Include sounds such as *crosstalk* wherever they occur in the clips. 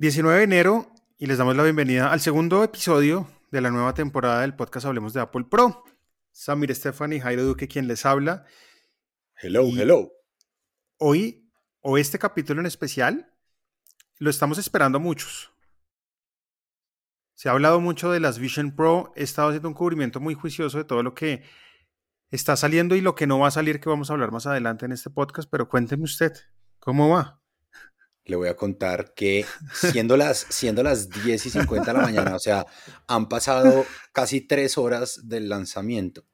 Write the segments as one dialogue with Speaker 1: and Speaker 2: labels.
Speaker 1: 19 de enero y les damos la bienvenida al segundo episodio de la nueva temporada del podcast Hablemos de Apple Pro. Samir Estefan y Jairo Duque quien les habla.
Speaker 2: Hello, hello.
Speaker 1: Hoy, o este capítulo en especial, lo estamos esperando muchos. Se ha hablado mucho de las Vision Pro, he estado haciendo un cubrimiento muy juicioso de todo lo que está saliendo y lo que no va a salir, que vamos a hablar más adelante en este podcast, pero cuénteme usted, ¿cómo va?
Speaker 2: Le voy a contar que siendo las, siendo las 10 y 50 de la mañana, o sea, han pasado casi tres horas del lanzamiento,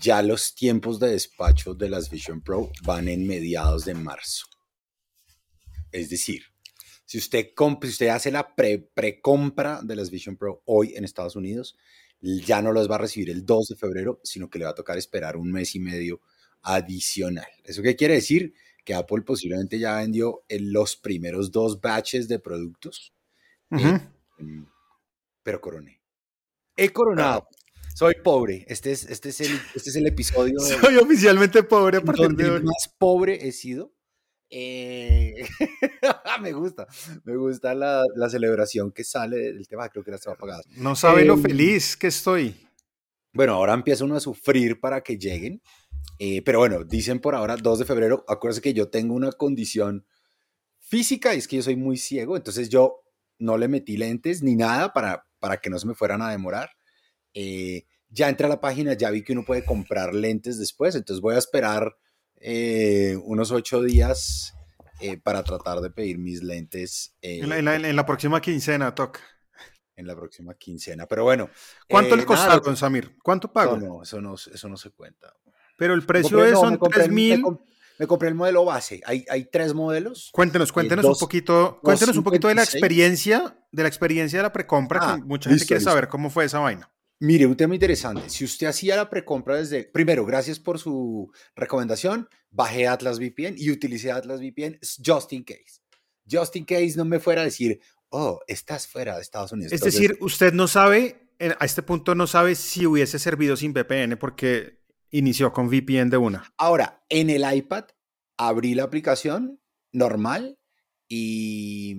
Speaker 2: ya los tiempos de despacho de las Vision Pro van en mediados de marzo. Es decir, si usted, compra, si usted hace la pre-compra de las Vision Pro hoy en Estados Unidos, ya no los va a recibir el 2 de febrero, sino que le va a tocar esperar un mes y medio adicional. ¿Eso qué quiere decir? Que Apple posiblemente ya vendió en los primeros dos batches de productos. Eh, em, pero coroné. He coronado. Soy pobre. Este es, este es, el, este es el episodio.
Speaker 1: Soy oficialmente pobre a partir de
Speaker 2: hoy. más pobre he sido. Eh, *laughs* me gusta, me gusta la, la, celebración que sale del tema. Creo que la estaba apagada.
Speaker 1: No sabe lo em, feliz que estoy.
Speaker 2: Bueno, ahora empieza uno a sufrir para que lleguen. Eh, pero bueno, dicen por ahora 2 de febrero. Acuérdense que yo tengo una condición física y es que yo soy muy ciego, entonces yo no le metí lentes ni nada para, para que no se me fueran a demorar. Eh, ya entré a la página, ya vi que uno puede comprar lentes después, entonces voy a esperar eh, unos ocho días para tratar de pedir mis lentes.
Speaker 1: En la, próxima quincena, toca.
Speaker 2: En la próxima quincena, pero bueno.
Speaker 1: ¿Cuánto le costaron, Samir? ¿Cuánto pago?
Speaker 2: No, eso no, eso no se cuenta.
Speaker 1: Pero el precio es, son 3 mil.
Speaker 2: Me, compré el modelo base. Hay, hay tres modelos.
Speaker 1: Cuéntenos, cuéntenos un poquito, cuéntenos un poquito de la experiencia, de la experiencia de la precompra, que ah, mucha gente quiere saber cómo fue esa vaina.
Speaker 2: Mire, un tema interesante. Si usted hacía la precompra desde, primero, gracias por su recomendación, bajé Atlas VPN y utilicé Atlas VPN just in case. Just in case no me fuera a decir, oh, estás fuera de Estados Unidos.
Speaker 1: Es decir, usted no sabe, a este punto no sabe si hubiese servido sin VPN porque inició con VPN de una.
Speaker 2: Ahora, en el iPad abrí la aplicación normal y,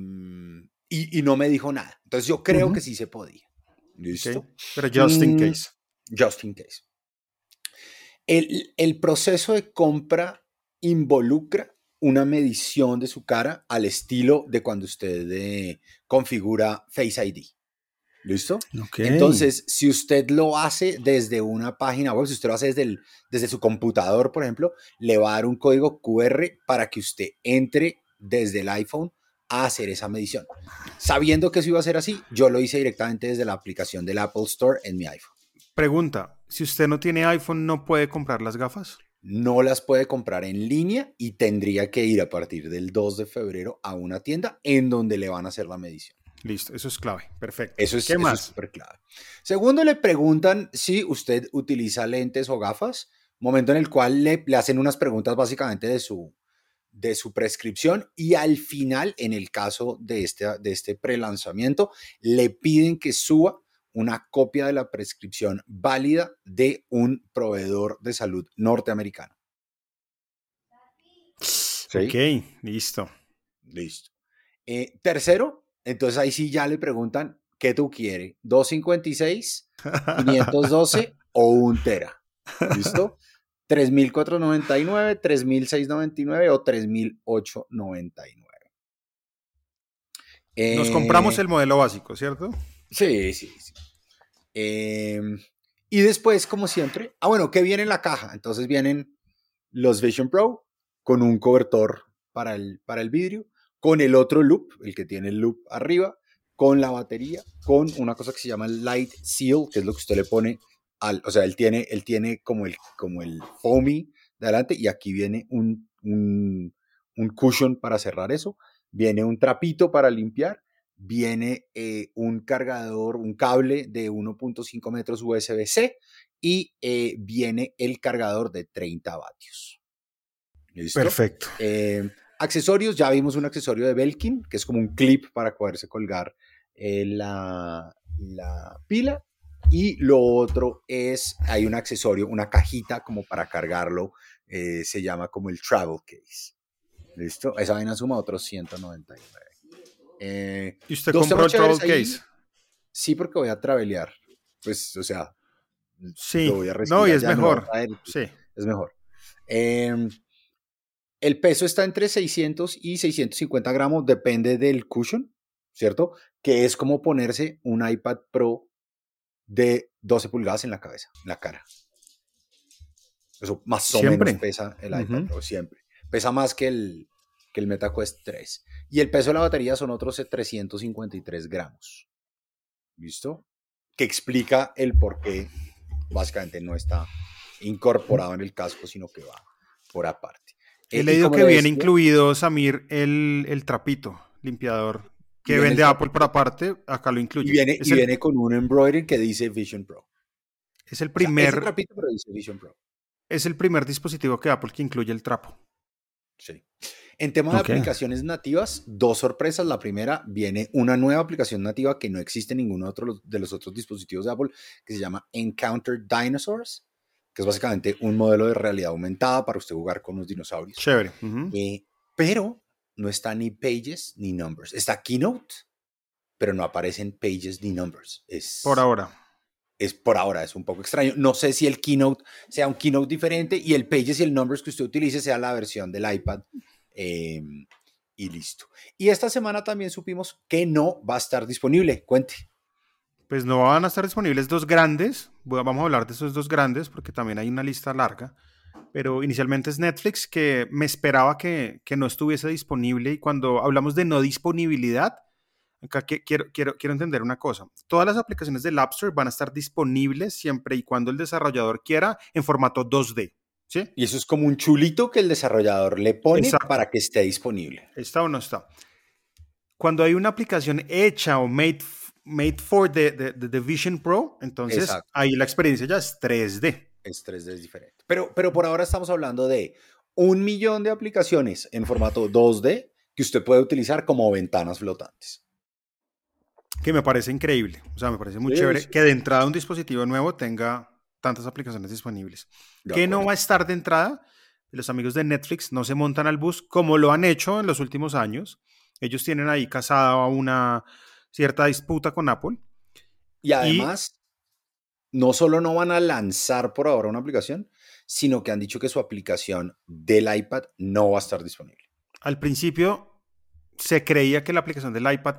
Speaker 2: y, no me dijo nada. Entonces yo creo que sí se podía. ¿Listo?
Speaker 1: Pero just in mm, case.
Speaker 2: Just in case. El, el proceso de compra involucra una medición de su cara al estilo de cuando usted eh, configura Face ID. ¿Listo? Entonces, si usted lo hace desde una página web, si usted lo hace desde, desde su computador, por ejemplo, le va a dar un código QR para que usted entre desde el iPhone a hacer esa medición. Sabiendo que eso iba a ser así, yo lo hice directamente desde la aplicación del Apple Store en mi iPhone.
Speaker 1: Pregunta, si usted no tiene iPhone, ¿no puede comprar las gafas?
Speaker 2: No las puede comprar en línea y tendría que ir a partir del 2 de febrero a una tienda en donde le van a hacer la medición.
Speaker 1: Listo, eso es clave. Perfecto.
Speaker 2: Eso es, ¿Qué más? súper clave. Segundo, le preguntan si usted utiliza lentes o gafas, momento en el cual le, le hacen unas preguntas básicamente de su, de su prescripción y al final, en el caso de este, de este prelanzamiento, le piden que suba una copia de la prescripción válida de un proveedor de salud norteamericano.
Speaker 1: Ok, listo.
Speaker 2: Listo. Eh, tercero, entonces ahí sí ya le preguntan, ¿qué tú quieres? ¿256, 512 *laughs* o un tera? ¿Listo? 3.499, 3.699 o 3.899.
Speaker 1: Nos compramos eh, el modelo básico, ¿cierto?
Speaker 2: Sí, sí, sí. Em, y después, como siempre, ah, bueno, ¿qué viene en la caja? Entonces vienen los Vision Pro con un cobertor para el, para el vidrio, con el otro loop, el que tiene el loop arriba, con la batería, con una cosa que se llama Light Seal, que es lo que usted le pone al, o sea, él tiene, él tiene como el, como el foamy de adelante y aquí viene un, un, un cushion para cerrar eso, viene un trapito para limpiar, viene eh, un cargador, un cable de 1.5 metros USB-C y eh, viene el cargador de 30 vatios.
Speaker 1: Perfecto.
Speaker 2: Eh, Accesorios, ya vimos un accesorio de Belkin, que es como un clip para poderse colgar eh, la, pila. Y lo otro es, hay un accesorio, una cajita como para cargarlo, eh, se llama como el travel case. ¿Listo? Esa vaina suma otros 199. Eh,
Speaker 1: ¿Y usted compró el Travel
Speaker 2: ahí.
Speaker 1: Case?
Speaker 2: Sí, porque voy a travelear. Pues, o sea,
Speaker 1: Sí.
Speaker 2: lo voy a
Speaker 1: No, y es
Speaker 2: allá, me lo voy a
Speaker 1: mejor.
Speaker 2: traer,
Speaker 1: Sí.
Speaker 2: es mejor. Em, el peso está entre 600 y 650 gramos, depende del cushion, ¿cierto? Que es como ponerse un iPad Pro de 12 pulgadas en la cabeza, en la cara. Eso más o menos pesa el iPad. Pro, siempre. Pesa más que el, que el MetaQuest 3. Y el peso de la batería son otros 353 gramos. ¿Listo? Que explica el por qué básicamente no está incorporado en el casco, sino que va por aparte.
Speaker 1: He leído que viene incluido, Samir, el, el trapito limpiador que
Speaker 2: el
Speaker 1: vende Apple por aparte. Acá lo incluye.
Speaker 2: Y viene,
Speaker 1: es,
Speaker 2: y
Speaker 1: el,
Speaker 2: viene con un embroidery que dice Vision Pro.
Speaker 1: Es el primer,
Speaker 2: ese trapito, pero dice Vision Pro.
Speaker 1: es el primer dispositivo que Apple que incluye el trapo.
Speaker 2: Sí. En tema de aplicaciones nativas, dos sorpresas. La primera, viene una nueva aplicación nativa que no existe en ninguno otro de los otros dispositivos de Apple, que se llama Encounter Dinosaurs, que es básicamente un modelo de realidad aumentada para usted jugar con los dinosaurios.
Speaker 1: Chévere.
Speaker 2: Eh, pero no está ni Pages ni Numbers. Está Keynote, pero no aparecen Pages ni Numbers. Es,
Speaker 1: Por ahora.
Speaker 2: es por ahora, es un poco extraño. No sé si el Keynote sea un Keynote diferente y el Pages y el Numbers que usted utilice sea la versión del iPad. eh, y listo. Y esta semana también supimos que no va a estar disponible. Cuente.
Speaker 1: Pues no van a estar disponibles dos grandes. Vamos a hablar de esos dos grandes porque también hay una lista larga. Pero inicialmente es Netflix que me esperaba que, que no estuviese disponible. Y cuando hablamos de no disponibilidad, acá quiero, quiero, quiero entender una cosa. Todas las aplicaciones del App Store van a estar disponibles siempre y cuando el desarrollador quiera en formato 2D. ¿Sí?
Speaker 2: Y eso es como un chulito que el desarrollador le pone
Speaker 1: Exacto.
Speaker 2: para que esté disponible.
Speaker 1: ¿Está o no está? Cuando hay una aplicación hecha o made, made for the, the- the- Vision Pro, entonces
Speaker 2: Exacto.
Speaker 1: ahí la experiencia ya es 3D.
Speaker 2: Es 3D es diferente. Pero, pero por ahora estamos hablando de un millón de aplicaciones en formato 2D que usted puede utilizar como ventanas flotantes.
Speaker 1: que me parece increíble. O sea, me parece muy
Speaker 2: Sí,
Speaker 1: chévere
Speaker 2: sí.
Speaker 1: que de entrada un dispositivo nuevo tenga tantas aplicaciones disponibles. Que no va a estar de entrada? Los amigos de Netflix no se montan al bus como lo han hecho en los últimos años. Ellos tienen ahí casada una cierta disputa con Apple.
Speaker 2: Y además, no solo no van a lanzar por ahora una aplicación, sino que han dicho que su aplicación del iPad no va a estar disponible.
Speaker 1: Al principio se creía que la aplicación del iPad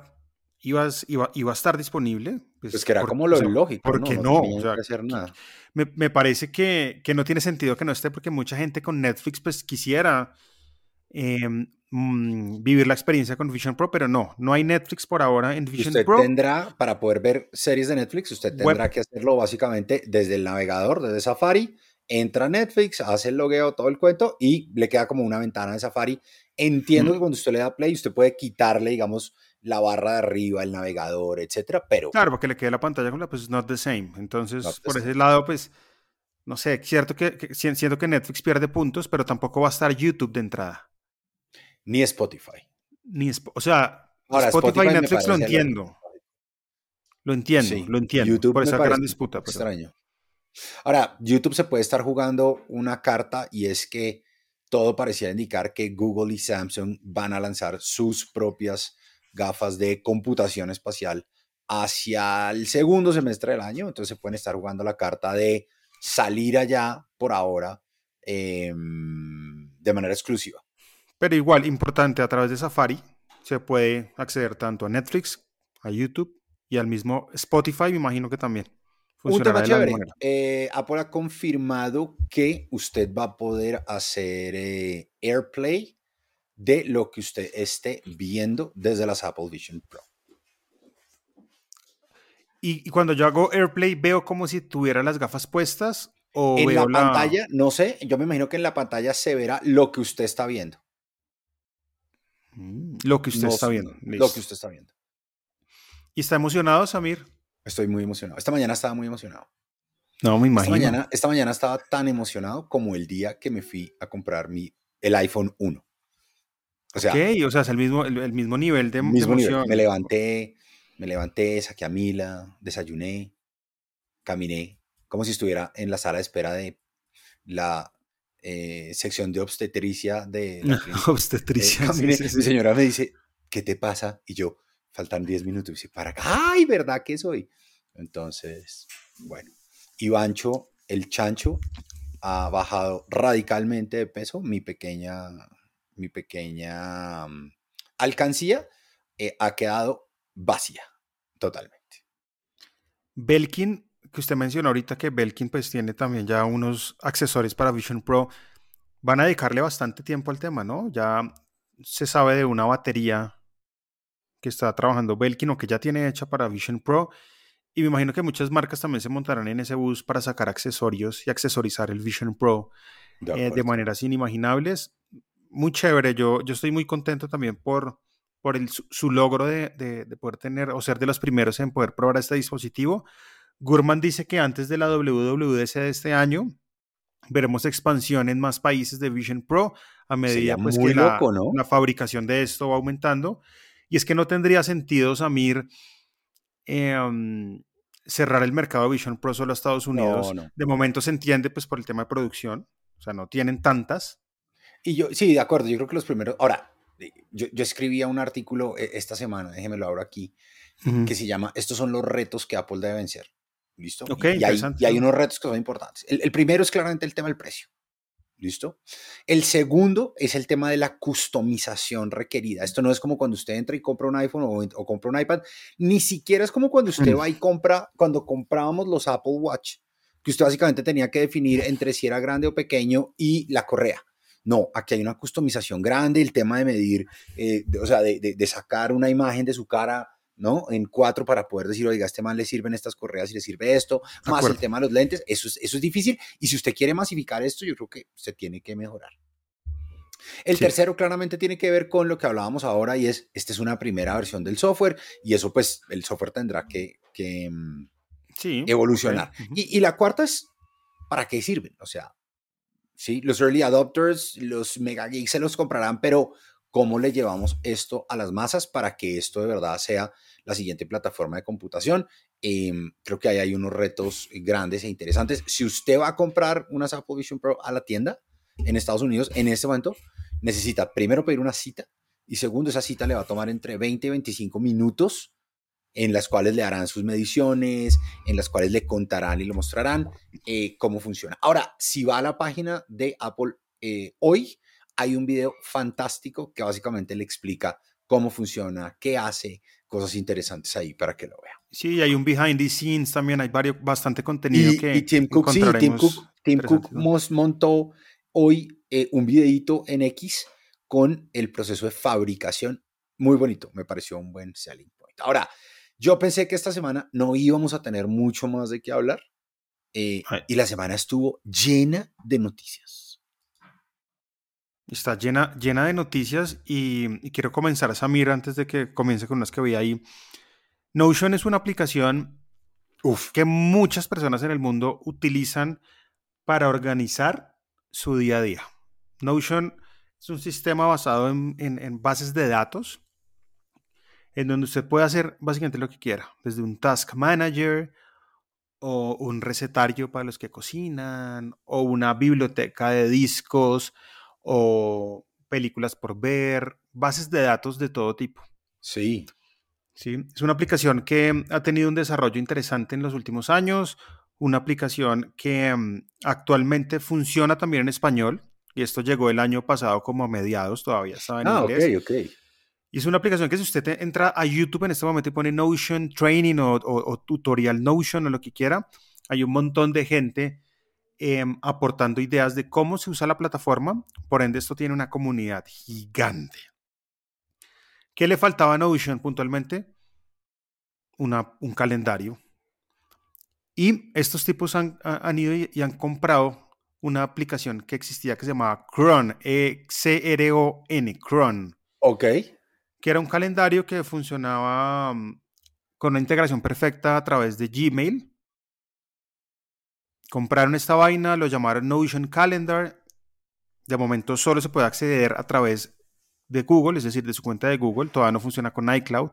Speaker 1: iba, a- iba, iba a estar disponible.
Speaker 2: Pues que era
Speaker 1: por-
Speaker 2: como
Speaker 1: o
Speaker 2: lo
Speaker 1: sea,
Speaker 2: lógico.
Speaker 1: ¿Por
Speaker 2: ¿no? no?
Speaker 1: no?
Speaker 2: tenían
Speaker 1: O sea,
Speaker 2: que hacer nada.
Speaker 1: me, me parece que, que no tiene sentido que no esté porque mucha gente con Netflix pues quisiera eh, mm, vivir la experiencia con Vision Pro, pero no, no hay Netflix por ahora en Vision
Speaker 2: usted
Speaker 1: Pro.
Speaker 2: tendrá, para poder ver series de Netflix, usted
Speaker 1: Web.
Speaker 2: tendrá que hacerlo básicamente desde el navegador, desde Safari, entra a Netflix, hace el logueo, todo el cuento, y le queda como una ventana de Safari. Entiendo que cuando usted le da play, usted puede quitarle, digamos, la barra de arriba, el navegador, etcétera, pero
Speaker 1: Claro, porque le quede la pantalla con la, pues not the same. Entonces,
Speaker 2: the
Speaker 1: por
Speaker 2: same.
Speaker 1: ese lado, pues, no sé, cierto que, que si- siento que Netflix pierde puntos, pero tampoco va a estar YouTube de entrada.
Speaker 2: Ni Spotify.
Speaker 1: Ni o sea,
Speaker 2: Ahora,
Speaker 1: Spotify y
Speaker 2: Spotify
Speaker 1: Netflix lo entiendo. Lo entiendo,
Speaker 2: Sí,
Speaker 1: lo entiendo.
Speaker 2: YouTube
Speaker 1: por esa gran disputa. pero-
Speaker 2: extraño. Ahora, YouTube se puede estar jugando una carta y es que todo parecía indicar que Google y Samsung van a lanzar sus propias gafas de computación espacial hacia el segundo semestre del año. Entonces se pueden estar jugando la carta de salir allá por ahora em, de manera exclusiva.
Speaker 1: Pero igual, importante, a través de Safari se puede acceder tanto a Netflix, a YouTube y al mismo Spotify, me imagino que también.
Speaker 2: Un tema chévere. eh, Apple ha confirmado que usted va a poder hacer eh, AirPlay de lo que usted esté viendo desde las Apple Vision Pro.
Speaker 1: Y, y cuando yo hago AirPlay, veo como si tuviera las gafas puestas o
Speaker 2: en
Speaker 1: veo la,
Speaker 2: pantalla, no sé, yo me imagino que en la pantalla se verá lo que usted está viendo.
Speaker 1: Mm, lo que usted está viendo.
Speaker 2: Lo que usted está viendo.
Speaker 1: ¿Y está emocionado, Samir?
Speaker 2: Estoy muy emocionado. Esta mañana estaba muy emocionado.
Speaker 1: No, me
Speaker 2: Esta
Speaker 1: imagino.
Speaker 2: mañana, esta mañana estaba tan emocionado como el día que me fui a comprar mi, el iPhone 1. O sea,
Speaker 1: o sea, es el mismo, el, el mismo nivel de, de
Speaker 2: mismo nivel.
Speaker 1: emoción.
Speaker 2: Me levanté, me levanté, saqué a Mila, desayuné, caminé, como si estuviera en la sala de espera de la eh, sección de obstetricia de la. *laughs* Eh,
Speaker 1: Obstetricia. *laughs* sí,
Speaker 2: caminé,
Speaker 1: sí, sí.
Speaker 2: Mi señora me dice, ¿qué te pasa? Y yo, faltan 10 minutos y para acá, ¡ay, verdad que soy! Entonces, bueno, Ivancho, el chancho, ha bajado radicalmente de peso. Mi pequeña, mi pequeña mm, alcancía eh, ha quedado vacía, totalmente.
Speaker 1: Belkin, que usted mencionó ahorita que Belkin pues tiene también ya unos accesorios para Vision Pro, van a dedicarle bastante tiempo al tema, ¿no? Ya se sabe de una batería que está trabajando Belkin o que ya tiene hecha para Vision Pro. Y me imagino que muchas marcas también se montarán en ese bus para sacar accesorios y accesorizar el Vision Pro de, eh, maneras inimaginables. Muy chévere, yo, yo estoy muy contento también por, por el, su, logro de, de, poder tener o ser de los primeros en poder probar este dispositivo. Gurman dice que antes de la WWDC de este año veremos expansión en más países de Vision Pro a medida pues, que la, la, fabricación de esto va aumentando. Y es que no tendría sentido, Samir, em, cerrar el mercado de Vision Pro solo a Estados Unidos. De momento se entiende pues por el tema de producción, o sea, no tienen tantas.
Speaker 2: Y yo, sí, de acuerdo, yo creo que los primeros, ahora, yo, yo escribía un artículo eh, esta semana, déjemelo ahora aquí, que se llama Estos son los retos que Apple debe vencer. ¿Listo?
Speaker 1: Okay,
Speaker 2: y, hay, y, hay, unos retos que son importantes. el primero es claramente el tema del precio. ¿Listo? El segundo es el tema de la customización requerida. Esto no es como cuando usted entra y compra un iPhone o, compra un iPad, ni siquiera es como cuando usted mm. va y compra, cuando comprábamos los Apple Watch, que usted básicamente tenía que definir entre si era grande o pequeño y la correa. No, aquí hay una customización grande, el tema de medir, eh, o sea, de, de, sacar una imagen de su cara ¿no? En cuatro para poder decir, oiga, a este man le sirven estas correas y le sirve esto, más el tema de los lentes, eso es, eso es difícil. Y si usted quiere masificar esto, yo creo que se tiene que mejorar. El tercero claramente tiene que ver con lo que hablábamos ahora y es, esta es una primera versión del software y eso pues el software tendrá que, que mm, evolucionar. y, y, la cuarta es, ¿para qué sirven? O sea, sí, los early adopters, los mega geeks se los comprarán, pero ¿cómo le llevamos esto a las masas para que esto de verdad sea la siguiente plataforma de computación. Em, creo que ahí hay unos retos grandes e interesantes. Si usted va a comprar una Apple Vision Pro a la tienda en Estados Unidos en este momento, necesita primero pedir una cita y segundo, esa cita le va a tomar entre 20 y 25 minutos en las cuales le harán sus mediciones, en las cuales le contarán y le mostrarán eh, cómo funciona. Ahora, si va a la página de Apple eh, hoy, hay un video fantástico que básicamente le explica cómo funciona, qué hace, cosas interesantes ahí para que lo vean.
Speaker 1: Sí, hay un behind the scenes también, hay varios, bastante contenido que
Speaker 2: y Tim Cook, sí, Tim Cook, Tim Cook montó hoy eh, un videito en X con el proceso de fabricación. Muy bonito, me pareció un buen selling point. Ahora, yo pensé que esta semana no íbamos a tener mucho más de qué hablar eh, y la semana estuvo llena de noticias.
Speaker 1: Está llena, llena de noticias y, quiero comenzar, Samir, antes de que comience con las que vi ahí. Notion es una aplicación que muchas personas en el mundo utilizan para organizar su día a día. Notion es un sistema basado en, en bases de datos, en donde usted puede hacer básicamente lo que quiera, desde un task manager o un recetario para los que cocinan, o una biblioteca de discos, o películas por ver, bases de datos de todo tipo.
Speaker 2: Sí.
Speaker 1: Sí, es una aplicación que ha tenido un desarrollo interesante en los últimos años, una aplicación que mm, actualmente funciona también en español, y esto llegó el año pasado como a mediados, todavía estaba en ah, inglés. ok, ok. Y es una aplicación que si usted entra a YouTube en este momento y pone Notion Training o, o tutorial Notion o lo que quiera, hay un montón de gente Em, aportando ideas de cómo se usa la plataforma. Por ende, esto tiene una comunidad gigante. ¿Qué le faltaba a Notion puntualmente? Una, un calendario. Y estos tipos han, ido y han comprado una aplicación que existía que se llamaba Cron, e C-R-O-N, Cron.
Speaker 2: Ok.
Speaker 1: Que era un calendario que funcionaba mm, con una integración perfecta a través de Gmail compraron esta vaina, lo llamaron Notion Calendar. De momento solo se puede acceder a través de Google, es decir, de su cuenta de Google. Todavía no funciona con iCloud,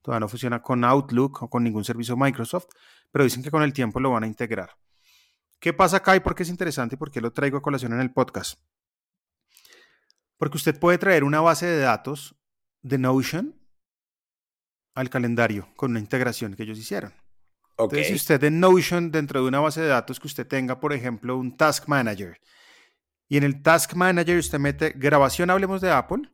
Speaker 1: todavía no funciona con Outlook o con ningún servicio Microsoft, pero dicen que con el tiempo lo van a integrar. ¿Qué pasa acá y por qué es interesante y por qué lo traigo a colación en el podcast? Porque usted puede traer una base de datos de Notion al calendario con una integración que ellos hicieron. Entonces, si usted en Notion, dentro de una base de datos que usted tenga, por ejemplo, un Task Manager, y en el Task Manager usted mete grabación, hablemos de Apple,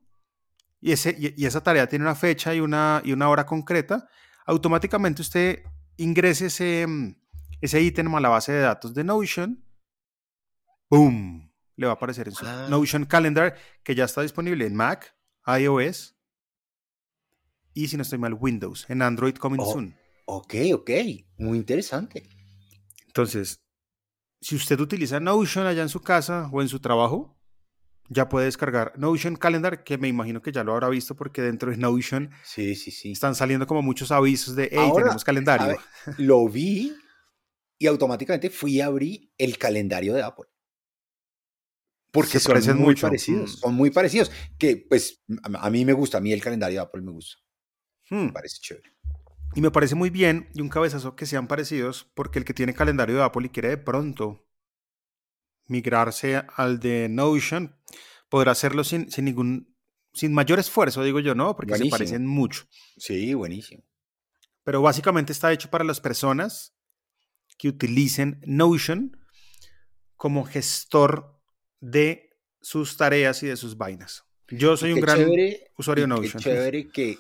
Speaker 1: y, ese, y, y esa tarea tiene una fecha y una, y una hora concreta, automáticamente usted ingrese ese, mm, ese ítem a la base de datos de Notion, ¡boom! Le va a aparecer en su
Speaker 2: Ah.
Speaker 1: Notion Calendar, que ya está disponible en Mac, iOS y, si no estoy mal, Windows, en Android coming
Speaker 2: Oh.
Speaker 1: soon.
Speaker 2: Ok, ok. Muy interesante.
Speaker 1: Entonces, si usted utiliza Notion allá en su casa o en su trabajo, ya puede descargar Notion Calendar, que me imagino que ya lo habrá visto porque dentro de Notion
Speaker 2: Sí, sí, sí.
Speaker 1: están saliendo como muchos avisos de, hey,
Speaker 2: Ahora,
Speaker 1: tenemos calendario.
Speaker 2: ver, Lo vi y automáticamente fui a abrir el calendario de Apple. Porque
Speaker 1: Se
Speaker 2: son
Speaker 1: parecen
Speaker 2: muy
Speaker 1: mucho.
Speaker 2: parecidos.
Speaker 1: Mm.
Speaker 2: Son muy parecidos. Que pues a a mí me gusta, a mí el calendario de Apple me gusta.
Speaker 1: Hmm.
Speaker 2: Me parece chévere.
Speaker 1: Y me parece muy bien y un cabezazo que sean parecidos porque el que tiene calendario de Apple y quiere de pronto migrarse al de Notion, podrá hacerlo sin, sin ningún, sin mayor esfuerzo, digo yo, ¿no? Porque
Speaker 2: Buenísimo.
Speaker 1: se parecen mucho.
Speaker 2: Sí, buenísimo.
Speaker 1: pero básicamente está hecho para las personas que utilicen Notion como gestor de sus tareas y de sus vainas. Yo soy un gran
Speaker 2: chévere-
Speaker 1: usuario de
Speaker 2: y qué
Speaker 1: Notion.
Speaker 2: chévere que,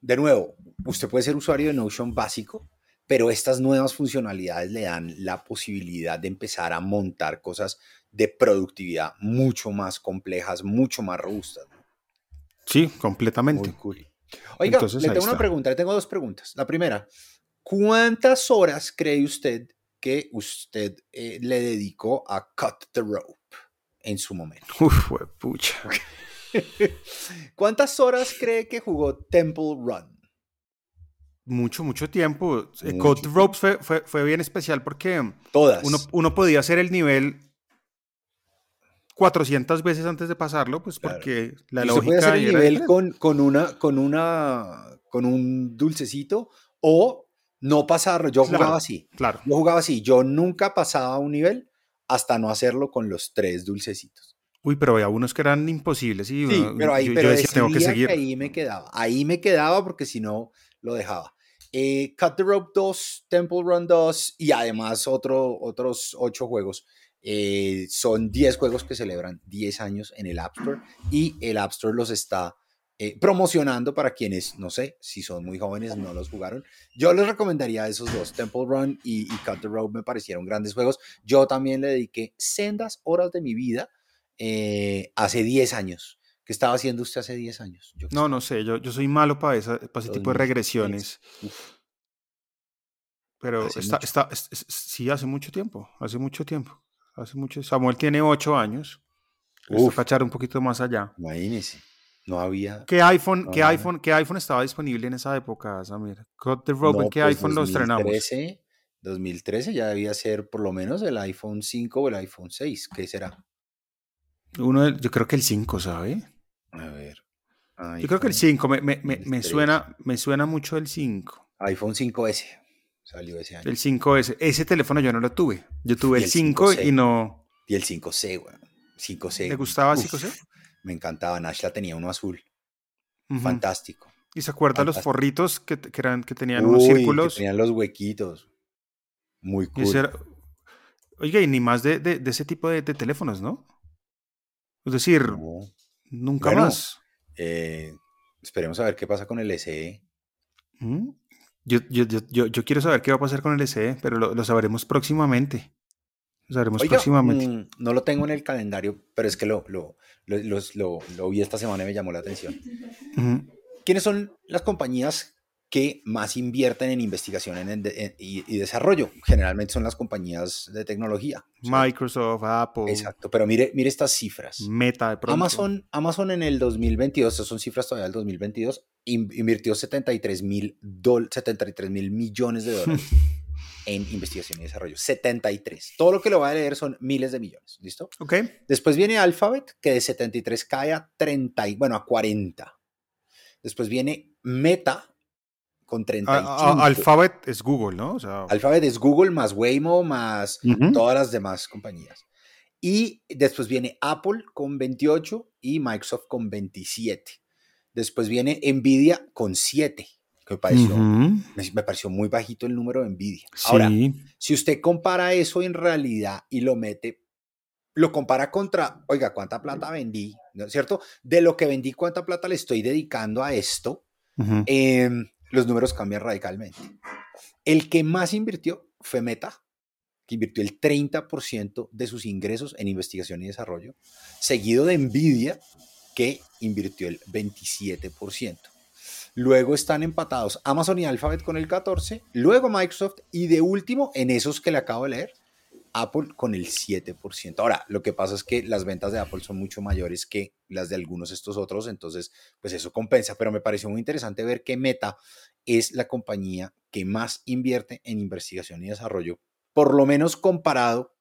Speaker 2: de nuevo, usted puede ser usuario de Notion básico, pero estas nuevas funcionalidades le dan la posibilidad de empezar a montar cosas de productividad mucho más complejas, mucho más robustas. ¿no?
Speaker 1: Sí,
Speaker 2: Muy
Speaker 1: completamente.
Speaker 2: cool. Oiga,
Speaker 1: Entonces,
Speaker 2: le tengo una
Speaker 1: está.
Speaker 2: pregunta, le tengo dos preguntas. La primera, ¿cuántas horas cree usted que usted eh, le dedicó a Cut the Rope en su momento?
Speaker 1: Uf, pucha. *laughs*
Speaker 2: ¿Cuántas horas cree que jugó Temple Run?
Speaker 1: Mucho, mucho tiempo. Eh,
Speaker 2: Mucho
Speaker 1: Code. Ropes fue, fue, fue bien especial porque
Speaker 2: Todas.
Speaker 1: uno, uno podía hacer el nivel 400 veces antes de pasarlo, pues
Speaker 2: Claro.
Speaker 1: porque la
Speaker 2: Y usted puede hacer el nivel con, con, una, con, una, con un dulcecito o no pasarlo. Yo
Speaker 1: Claro.
Speaker 2: jugaba así.
Speaker 1: Claro.
Speaker 2: Yo jugaba así. Yo nunca pasaba un nivel hasta no hacerlo con los tres dulcecitos.
Speaker 1: Uy, pero había unos que eran imposibles y
Speaker 2: Sí, pero ahí,
Speaker 1: yo, yo
Speaker 2: pero
Speaker 1: decía, tengo que seguir.
Speaker 2: ahí me quedaba. Ahí me quedaba porque si no, lo dejaba. Eh, Cut the Rope 2, Temple Run 2 y además otro, otros 8 juegos. Eh, son 10 juegos que celebran 10 años en el App Store y el App Store los está eh, promocionando para quienes, no sé, si son muy jóvenes, no los jugaron. Yo les recomendaría esos dos, Temple Run y, y Cut the Rope, me parecieron grandes juegos. Yo también le dediqué sendas horas de mi vida eh, hace 10 años. ¿Qué estaba haciendo usted hace 10 años? Yo
Speaker 1: No, no sé, yo, yo soy malo para, esa, para ese tipo de
Speaker 2: 2006.
Speaker 1: regresiones. Pero
Speaker 2: Hace
Speaker 1: está, está, es- es- sí, hace mucho tiempo, hace mucho tiempo. Hace mucho. Samuel tiene ocho años. Les
Speaker 2: Uf.
Speaker 1: toca echar un poquito más allá.
Speaker 2: imagínese. No había.
Speaker 1: ¿Qué iPhone, qué
Speaker 2: Ah.
Speaker 1: iPhone, qué iPhone estaba disponible en esa época, Samir? Cut the Rope,
Speaker 2: no,
Speaker 1: ¿en qué
Speaker 2: pues,
Speaker 1: iPhone lo estrenamos?
Speaker 2: 2013, 2013 ya debía ser por lo menos el iPhone 5 o el iPhone 6. ¿Qué será?
Speaker 1: Uno yo creo que el 5, ¿sabe?
Speaker 2: A ver.
Speaker 1: Yo creo que el
Speaker 2: iPhone-
Speaker 1: 5, me, me, me, me
Speaker 2: 2013.
Speaker 1: suena, me suena mucho el 5.
Speaker 2: iPhone 5S salió ese año.
Speaker 1: El 5S. Ese teléfono yo no lo tuve. Yo tuve el
Speaker 2: el
Speaker 1: 5
Speaker 2: 5C.
Speaker 1: y no.
Speaker 2: Y el 5C, weón. 5C.
Speaker 1: ¿Le gustaba el
Speaker 2: uf,
Speaker 1: 5C?
Speaker 2: Me encantaba. Nashla tenía uno azul.
Speaker 1: Ujú.
Speaker 2: Fantástico.
Speaker 1: ¿Y se acuerdan los forritos que, que eran, que tenían unos
Speaker 2: Uy, que
Speaker 1: círculos?
Speaker 2: tenían los huequitos. Muy cool.
Speaker 1: era- Oiga, y ni más de, de- de ese tipo de, de teléfonos, ¿no? Es decir,
Speaker 2: No.
Speaker 1: nunca
Speaker 2: Bueno,
Speaker 1: más.
Speaker 2: Eh, esperemos a ver qué pasa con el SE.
Speaker 1: ¿Mm? Yo, yo, yo, yo, quiero saber qué va a pasar con el SE, pero lo, lo sabremos próximamente. Lo sabremos
Speaker 2: Oiga,
Speaker 1: próximamente.
Speaker 2: mm, no lo tengo en el calendario, pero es que lo, lo, lo, lo- vi esta semana y me llamó la atención. ¿Quiénes son las compañías que más invierten en investigación en- en- en- y, y desarrollo? Generalmente son las compañías de tecnología.
Speaker 1: Microsoft, Apple,
Speaker 2: Exacto, pero mire, mire estas cifras.
Speaker 1: Meta de pronto.
Speaker 2: Amazon, Amazon en el 2022, estas son cifras todavía del 2022, in- invirtió 73 mil 73 mil millones de dólares *laughs* en investigación y desarrollo. 73. Todo lo que lo va a leer son miles de millones. ¿Listo?
Speaker 1: Ok.
Speaker 2: Después viene Alphabet, que de 73 cae a 30, y- bueno, a 40. Después viene Meta, con
Speaker 1: A-
Speaker 2: 35.
Speaker 1: a- Alphabet es Google, ¿no? O sea,
Speaker 2: Alphabet es Google más Waymo más
Speaker 1: Ujú.
Speaker 2: todas las demás compañías. Y después viene Apple con 28 y Microsoft con 27. Después viene Nvidia con 7. que me pareció, me, pareció muy bajito el número de Nvidia. Ahora, si usted compara eso en realidad y lo mete, lo compara contra, oiga, ¿cuánta plata vendí? ¿No es cierto? De lo que vendí, ¿cuánta plata le estoy dedicando a esto? Em, los números cambian radicalmente. El que más invirtió fue Meta, que invirtió el 30% de sus ingresos en investigación y desarrollo, seguido de Nvidia, que invirtió el 27%. Luego están empatados Amazon y Alphabet con el 14%, luego Microsoft y de último, en esos que le acabo de leer, Apple con el 7%. Ahora, lo que pasa es que las ventas de Apple son mucho mayores que las de algunos estos otros, entonces, pues eso compensa, pero me pareció muy interesante ver que Meta es la compañía que más invierte en investigación y desarrollo, por lo menos comparado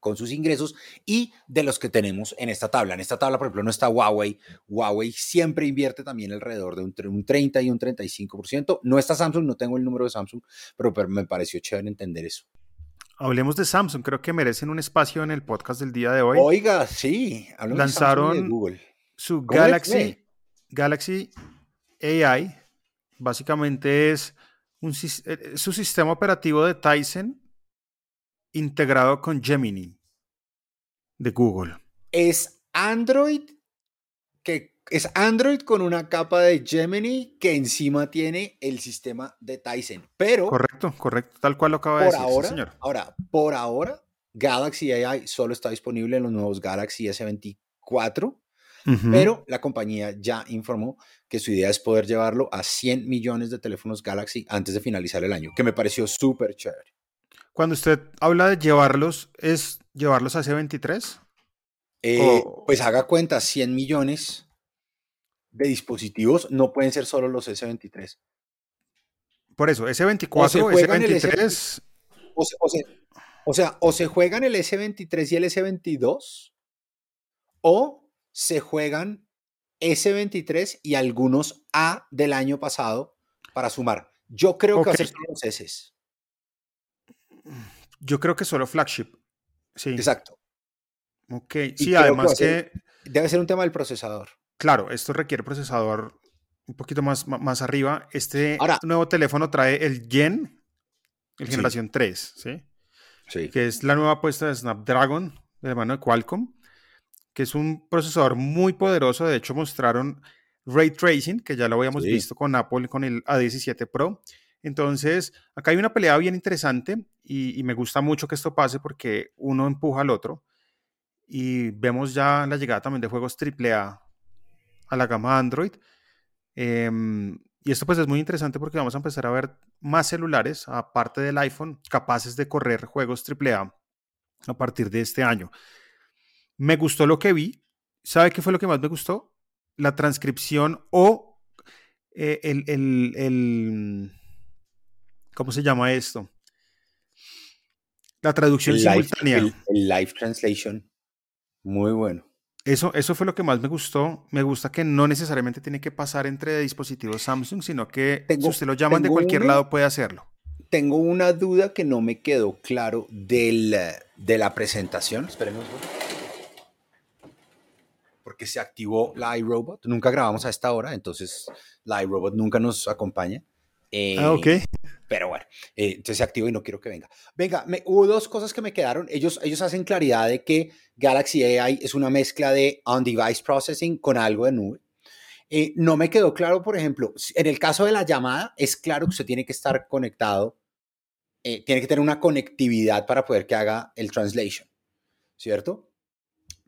Speaker 2: con sus ingresos y de los que tenemos en esta tabla. En esta tabla, por ejemplo, no está Huawei. Huawei siempre invierte también alrededor de un 30 y un 35%. No está Samsung, no tengo el número de Samsung, pero, me pareció chévere entender eso.
Speaker 1: Hablemos de Samsung, creo que merecen un espacio en el podcast del día de hoy.
Speaker 2: Oiga, sí,
Speaker 1: lanzaron Google. su Galaxy, Galaxy AI. Básicamente es un, eh, su sistema operativo de Tyson integrado con Gemini de Google.
Speaker 2: Es Android es Android con una capa de Gemini que encima tiene el sistema de Tyson. Pero
Speaker 1: correcto, correcto, tal cual lo acaba de decir,
Speaker 2: ahora,
Speaker 1: señor.
Speaker 2: Ahora, por ahora, Galaxy AI solo está disponible en los nuevos Galaxy S24. Pero la compañía ya informó que su idea es poder llevarlo a 100 millones de teléfonos Galaxy antes de finalizar el año, que me pareció súper chévere.
Speaker 1: Cuando usted habla de llevarlos, ¿es llevarlos a S23?
Speaker 2: Eh, pues haga cuenta, 100 millones de dispositivos no pueden ser solo los S23.
Speaker 1: Por eso, S24, S23...
Speaker 2: O, o, sea, o se juegan el S23 y el S22, o se juegan S23 y algunos A del año pasado para sumar. Yo creo que va a ser los S.
Speaker 1: Yo creo que solo flagship. Sí.
Speaker 2: Exacto.
Speaker 1: Ok. sí, además que,
Speaker 2: Debe ser un tema del procesador.
Speaker 1: Claro, esto requiere procesador un poquito más, más arriba. Este nuevo teléfono trae el Gen, el generación 3, ¿sí?
Speaker 2: Sí.
Speaker 1: Que es la nueva apuesta de Snapdragon, de mano de Qualcomm, que es un procesador muy poderoso. De hecho, mostraron ray tracing, que ya lo habíamos visto con Apple con el A17 Pro. Entonces, acá hay una pelea bien interesante y, me gusta mucho que esto pase porque uno empuja al otro y vemos ya la llegada también de juegos AAA a la gama Android. Em, y esto pues es muy interesante porque vamos a empezar a ver más celulares, aparte del iPhone, capaces de correr juegos AAA a partir de este año. Me gustó lo que vi. ¿Sabe qué fue lo que más me gustó? La transcripción o eh, el, el ¿Cómo se llama esto? La traducción simultánea.
Speaker 2: el, live translation. Muy bueno.
Speaker 1: Eso, eso fue lo que más me gustó. Me gusta que no necesariamente tiene que pasar entre dispositivos Samsung, sino que si usted lo llaman de cualquier lado puede hacerlo.
Speaker 2: Tengo una duda que no me quedó claro del, de la presentación. Espérenme un Porque se activó la iRobot. Nunca grabamos a esta hora, entonces la iRobot nunca nos acompaña.
Speaker 1: ah, ok.
Speaker 2: Pero bueno, eh, entonces se activó y no quiero que venga. Venga, me, hubo dos cosas que me quedaron. Ellos, ellos hacen claridad de que Galaxy AI es una mezcla de on-device processing con algo de nube. Eh, no me quedó claro, por ejemplo, en el caso de la llamada, es claro que usted tiene que estar conectado, eh, tiene que tener una conectividad para poder que haga el translation, ¿cierto?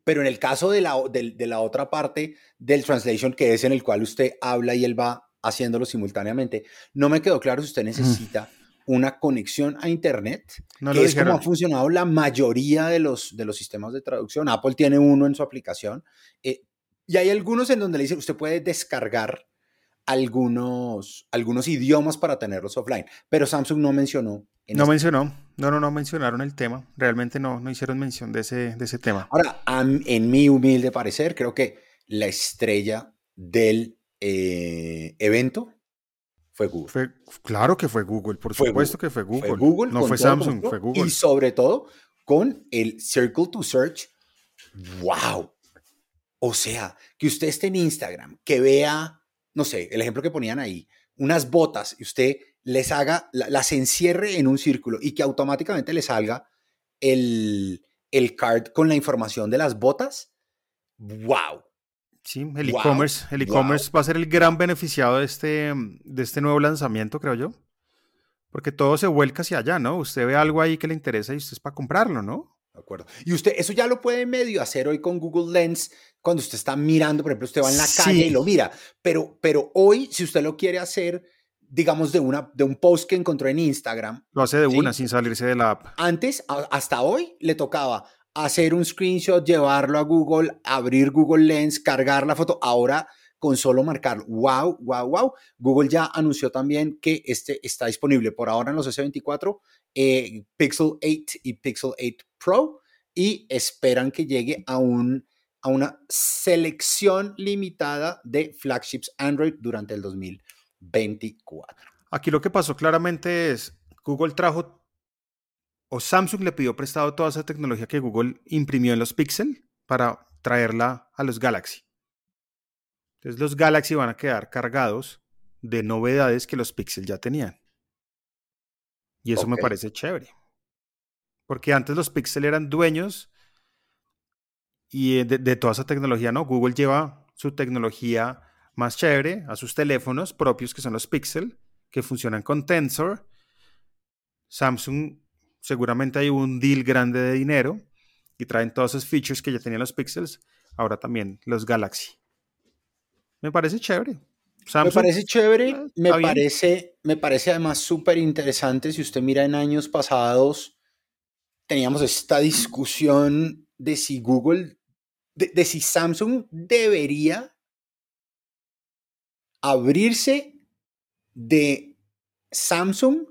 Speaker 2: Pero en el caso de la, de la otra parte del translation, que es en el cual usted habla y él va haciéndolo simultáneamente. No me quedó claro si usted necesita una conexión a Internet, que es como ha funcionado la mayoría de los, de los sistemas de traducción. Apple tiene uno en su aplicación. Eh, y hay algunos en donde le dicen, usted puede descargar algunos, algunos idiomas para tenerlos offline, pero Samsung no mencionó.
Speaker 1: no este mencionó, no, no, no mencionaron el tema, realmente no, no hicieron mención de ese, de ese tema.
Speaker 2: Ahora, en mi humilde parecer, creo que la estrella del eh, evento fue Google.
Speaker 1: claro que fue Google, por supuesto que fue Google. Google no fue Samsung, fue Google.
Speaker 2: Y sobre todo con el Circle to Search. ¡Wow! O sea, que usted esté en Instagram, que vea, no sé, el ejemplo que ponían ahí, unas botas y usted les haga, las encierre en un círculo y que automáticamente le salga el, el card con la información de las botas, wow.
Speaker 1: Sí, el e-commerce el e-commerce va a ser el gran beneficiado de este, de este nuevo lanzamiento, creo yo. Porque todo se vuelca hacia allá, ¿no? Usted ve algo ahí que le interesa y usted es para comprarlo, ¿no?
Speaker 2: De acuerdo. Y usted, eso ya lo puede medio hacer hoy con Google Lens, cuando usted está mirando, por ejemplo, usted va en la calle y lo mira. Pero, pero hoy, si usted lo quiere hacer, digamos, de, una, de un post que encontró en Instagram.
Speaker 1: Lo hace de una sin salirse de la app.
Speaker 2: Antes, hasta hoy, le tocaba hacer un screenshot, llevarlo a Google, abrir Google Lens, cargar la foto. Ahora, con solo marcar wow, wow, wow. Google ya anunció también que este está disponible por ahora en los S24, eh, Pixel 8 y Pixel 8 Pro y esperan que llegue a, un, a una selección limitada de flagships Android durante el 2024.
Speaker 1: Aquí lo que pasó claramente es, Google trajo, o Samsung le pidió prestado toda esa tecnología que Google imprimió en los Pixel para traerla a los Galaxy. Entonces los Galaxy van a quedar cargados de novedades que los Pixel ya tenían. Y eso me parece chévere. Porque antes los Pixel eran dueños y de, toda esa tecnología, ¿no? Google lleva su tecnología más chévere a sus teléfonos propios, que son los Pixel, que funcionan con Tensor. Samsung seguramente hay un deal grande de dinero y traen todos esos features que ya tenían los Pixels, ahora también los Galaxy. Me parece chévere.
Speaker 2: me parece chévere, eh, me parece, me parece además súper interesante si usted mira en años pasados teníamos esta discusión de si Google, de, si Samsung debería abrirse de Samsung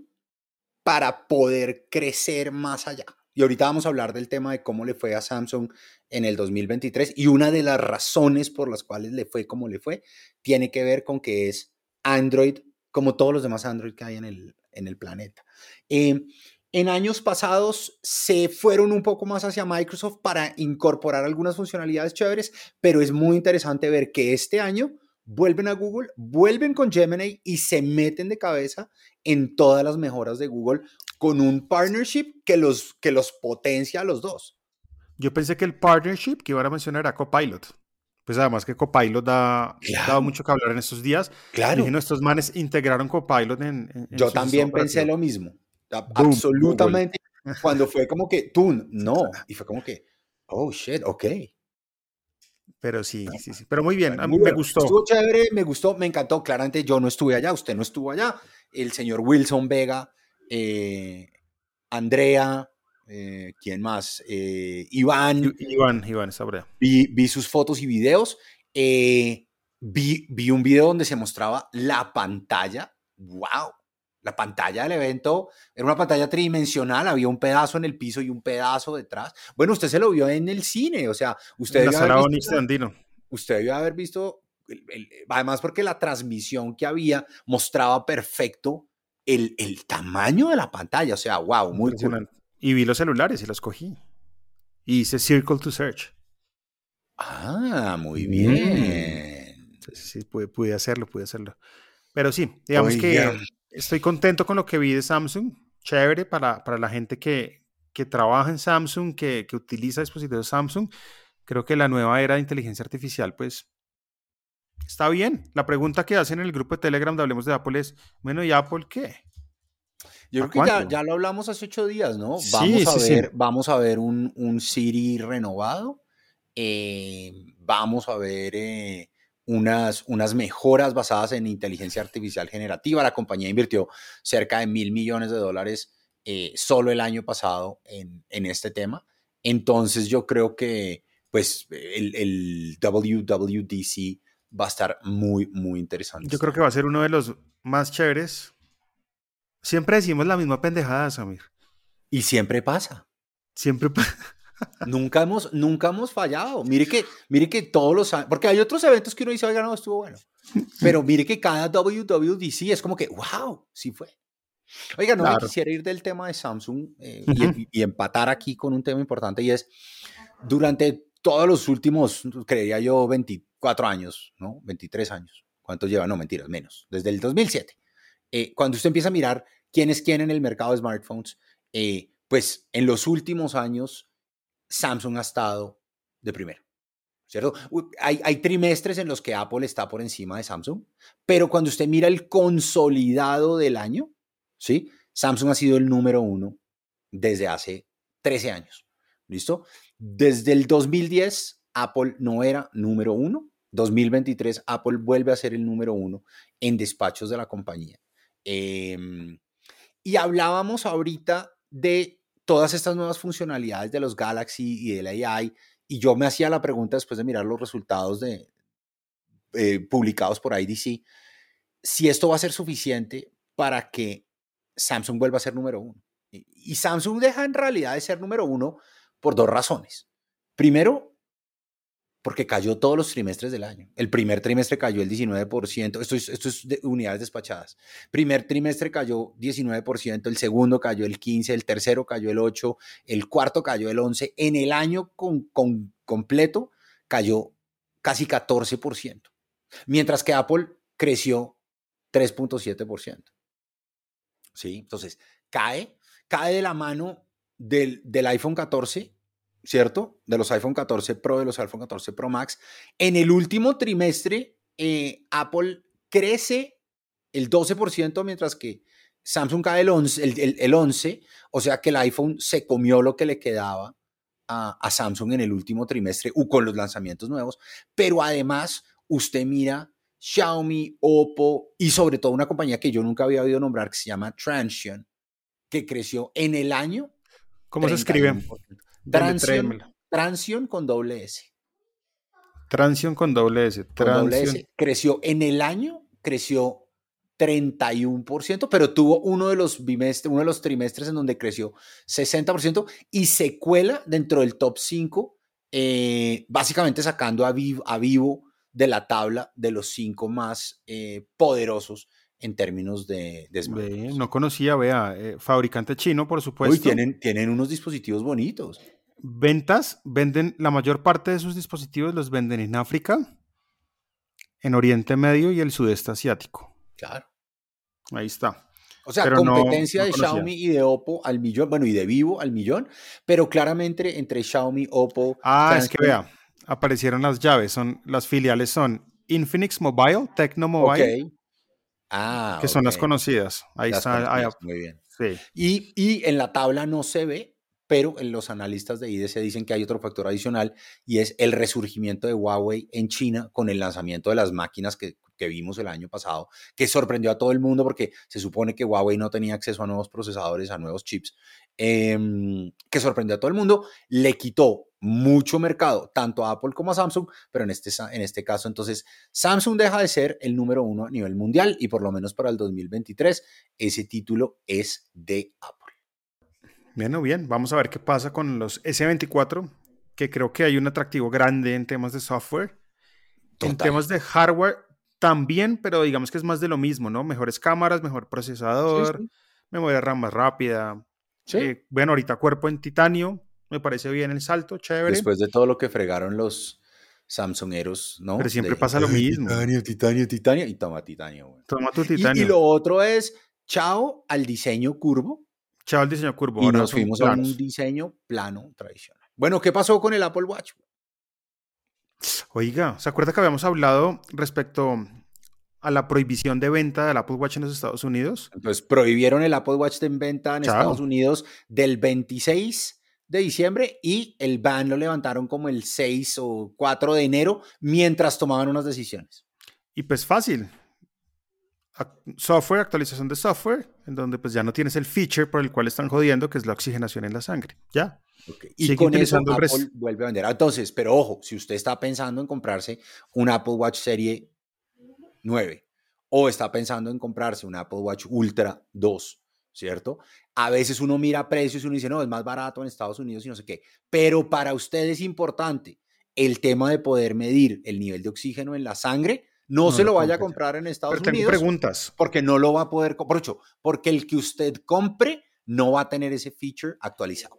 Speaker 2: para poder crecer más allá. Y ahorita vamos a hablar del tema de cómo le fue a Samsung en el 2023 y una de las razones por las cuales le fue como le fue tiene que ver con que es Android, como todos los demás Android que hay en el, en el planeta. Eh, en años pasados se fueron un poco más hacia Microsoft para incorporar algunas funcionalidades chéveres, pero es muy interesante ver que este año vuelven a Google, vuelven con Gemini y se meten de cabeza en todas las mejoras de Google con un partnership que los, que los potencia a los dos.
Speaker 1: Yo pensé que el partnership que iban a mencionar era Copilot. Pues además que Copilot da, dado mucho que hablar en estos días.
Speaker 2: Claro.
Speaker 1: Y estos manes integraron Copilot en. en
Speaker 2: Yo también pensé lo mismo absolutamente. Cuando fue como que, tú, no. Y fue como que, oh, shit, ok.
Speaker 1: Pero sí, sí, sí. Pero muy bien, a mí me gustó.
Speaker 2: Estuvo chévere, me gustó, me encantó. Claramente yo no estuve allá, usted no estuvo allá. El señor Wilson Vega, eh, Andrea, eh, ¿quién más? Eh, Iván.
Speaker 1: Iván, Iván, está
Speaker 2: vi, vi sus fotos y videos. vi, vi un video donde se mostraba la pantalla. ¡Wow! La pantalla del evento era una pantalla tridimensional, había un pedazo en el piso y un pedazo detrás. Bueno, usted se lo vio en el cine, o sea, usted
Speaker 1: debió haber visto,
Speaker 2: usted debió haber visto, además porque la transmisión que había mostraba perfecto el, el tamaño de la pantalla, o sea, wow, muy cool.
Speaker 1: Y vi los celulares y los cogí. Y hice Circle to Search.
Speaker 2: Ah, muy mm. bien.
Speaker 1: Sí, sí, pude, hacerlo, pude hacerlo. Pero sí, digamos que estoy contento con lo que vi de Samsung. Chévere para, para la gente que, que trabaja en Samsung, que, que, utiliza dispositivos Samsung. Creo que la nueva era de inteligencia artificial, pues, está bien. La pregunta que hacen en el grupo de Telegram de Hablemos de Apple es, bueno, ¿y Apple qué?
Speaker 2: Yo creo que ya, ya, lo hablamos hace ocho días, ¿no? Vamos, a, ver, vamos a ver un, un Siri renovado. Eh, vamos a ver eh, unas, unas mejoras basadas en inteligencia artificial generativa. La compañía invirtió cerca de mil millones de dólares eh, solo el año pasado en, en, este tema. Entonces yo creo que pues el, el, WWDC va a estar muy, muy interesante.
Speaker 1: Yo creo que va a ser uno de los más chéveres. Siempre decimos la misma pendejada, Samir.
Speaker 2: Y siempre pasa.
Speaker 1: Siempre pasa *laughs*
Speaker 2: nunca, hemos, nunca hemos fallado. Mire que, mire que todos los años, porque hay otros eventos que uno dice, oiga, no, estuvo bueno. *laughs* Pero mire que cada WWDC es como que, wow, sí fue. Oiga, no me quisiera ir del tema de Samsung eh, y, empatar aquí con un tema importante y es, durante todos los últimos, creería yo, 24 años, ¿no? 23 años, ¿Cuánto lleva? No, mentiras, menos. Desde el 2007. Eh, cuando usted empieza a mirar quién es quién en el mercado de smartphones, eh, pues en los últimos años Samsung ha estado de primero. ¿Cierto? Hay, hay, trimestres en los que Apple está por encima de Samsung, pero cuando usted mira el consolidado del año, ¿sí? Samsung ha sido el número uno desde hace 13 años. ¿Listo? Desde el 2010, Apple no era número uno. 2023, Apple vuelve a ser el número uno en despachos de la compañía. Em, y hablábamos ahorita de todas estas nuevas funcionalidades de los Galaxy y del AI, y yo me hacía la pregunta después de mirar los resultados de, eh, publicados por IDC, si esto va a ser suficiente para que Samsung vuelva a ser número uno. Y Samsung deja en realidad de ser número uno por dos razones. Primero, porque cayó todos los trimestres del año. El primer trimestre cayó el 19%, esto es, esto es de unidades despachadas. Primer trimestre cayó 19%, el segundo cayó el 15%, el tercero cayó el 8%, el cuarto cayó el 11%. En el año con, completo cayó casi 14%, mientras que Apple creció 3.7%. ¿Sí? Entonces, cae, cae de la mano del, del iPhone 14 ¿cierto? De los iPhone 14 Pro, de los iPhone 14 Pro Max. En el último trimestre, eh, Apple crece el 12%, mientras que Samsung cae el 11, el, 11, o sea que el iPhone se comió lo que le quedaba a, a Samsung en el último trimestre o con los lanzamientos nuevos, pero además usted mira Xiaomi, Oppo y sobre todo una compañía que yo nunca había oído nombrar que se llama Transsion, que creció en el año.
Speaker 1: ¿Cómo se escribe?
Speaker 2: Transion, con doble S.
Speaker 1: Transion con doble S.
Speaker 2: Creció en el año, creció 31%, pero tuvo uno de los bimestres, uno de los trimestres en donde creció 60% y se cuela dentro del top 5, eh, básicamente sacando a Vivo, a Vivo, de la tabla de los cinco más eh, poderosos en términos de,
Speaker 1: no conocía, vea, eh, fabricante chino, por supuesto. Uy,
Speaker 2: tienen, tienen unos dispositivos bonitos.
Speaker 1: Ventas, venden, la mayor parte de sus dispositivos los venden en África, en Oriente Medio y el sudeste asiático.
Speaker 2: Claro.
Speaker 1: Ahí está.
Speaker 2: O sea, competencia de Xiaomi y de Oppo al millón, bueno, y de Vivo al millón, pero claramente entre Xiaomi, Oppo.
Speaker 1: Ah, es que vea, aparecieron las llaves, son las filiales son Infinix Mobile, Tecno Mobile. Ah, que son las conocidas. Ahí está.
Speaker 2: muy bien. Sí. Y, y en la tabla no se ve, pero los analistas de IDC dicen que hay otro factor adicional y es el resurgimiento de Huawei en China con el lanzamiento de las máquinas que, vimos el año pasado, que sorprendió a todo el mundo porque se supone que Huawei no tenía acceso a nuevos procesadores, a nuevos chips, em, que sorprendió a todo el mundo, le quitó mucho mercado, tanto a Apple como a Samsung, pero en este, en este caso entonces Samsung deja de ser el número uno a nivel mundial y por lo menos para el 2023 ese título es de Apple.
Speaker 1: Bien, bien, vamos a ver qué pasa con los S24, que creo que hay un atractivo grande en temas de software. En temas de hardware también, pero digamos que es más de lo mismo, ¿no? Mejores cámaras, mejor procesador, memoria RAM más rápida. Eh, bueno, ahorita cuerpo en titanio, me parece bien el salto, chévere.
Speaker 2: Después de todo lo que fregaron los Samsungeros, ¿no?
Speaker 1: Pero siempre pasa lo *laughs* mismo.
Speaker 2: Titanio, titanio, titanio y toma titanio.
Speaker 1: Toma tu titanio.
Speaker 2: y, lo otro es, chao al diseño curvo
Speaker 1: Chao el diseño curvo.
Speaker 2: Y nos fuimos a un diseño plano tradicional. Bueno, ¿qué pasó con el Apple Watch?
Speaker 1: Oiga, ¿se acuerda que habíamos hablado respecto a la prohibición de venta del Apple Watch en los Estados Unidos?
Speaker 2: Pues prohibieron el Apple Watch de venta en Estados Unidos del 26 de diciembre y el ban lo levantaron como el 6 o 4 de enero mientras tomaban unas decisiones.
Speaker 1: Y pues fácil, software, actualización de software, en donde pues ya no tienes el feature por el cual están jodiendo, que es la oxigenación en la sangre. ¿Ya?
Speaker 2: Y con eso Apple vuelve a vender. Entonces, pero ojo, si usted está pensando en comprarse un Apple Watch Serie 9 o está pensando en comprarse un Apple Watch Ultra 2, ¿cierto? A veces uno mira precios y uno dice, no, es más barato en Estados Unidos y no sé qué. Pero para usted es importante el tema de poder medir el nivel de oxígeno en la sangre no, se lo vaya a comprar en Estados Pero Unidos.
Speaker 1: preguntas.
Speaker 2: Porque no lo va a poder, por hecho, porque el que usted compre no va a tener ese feature actualizado.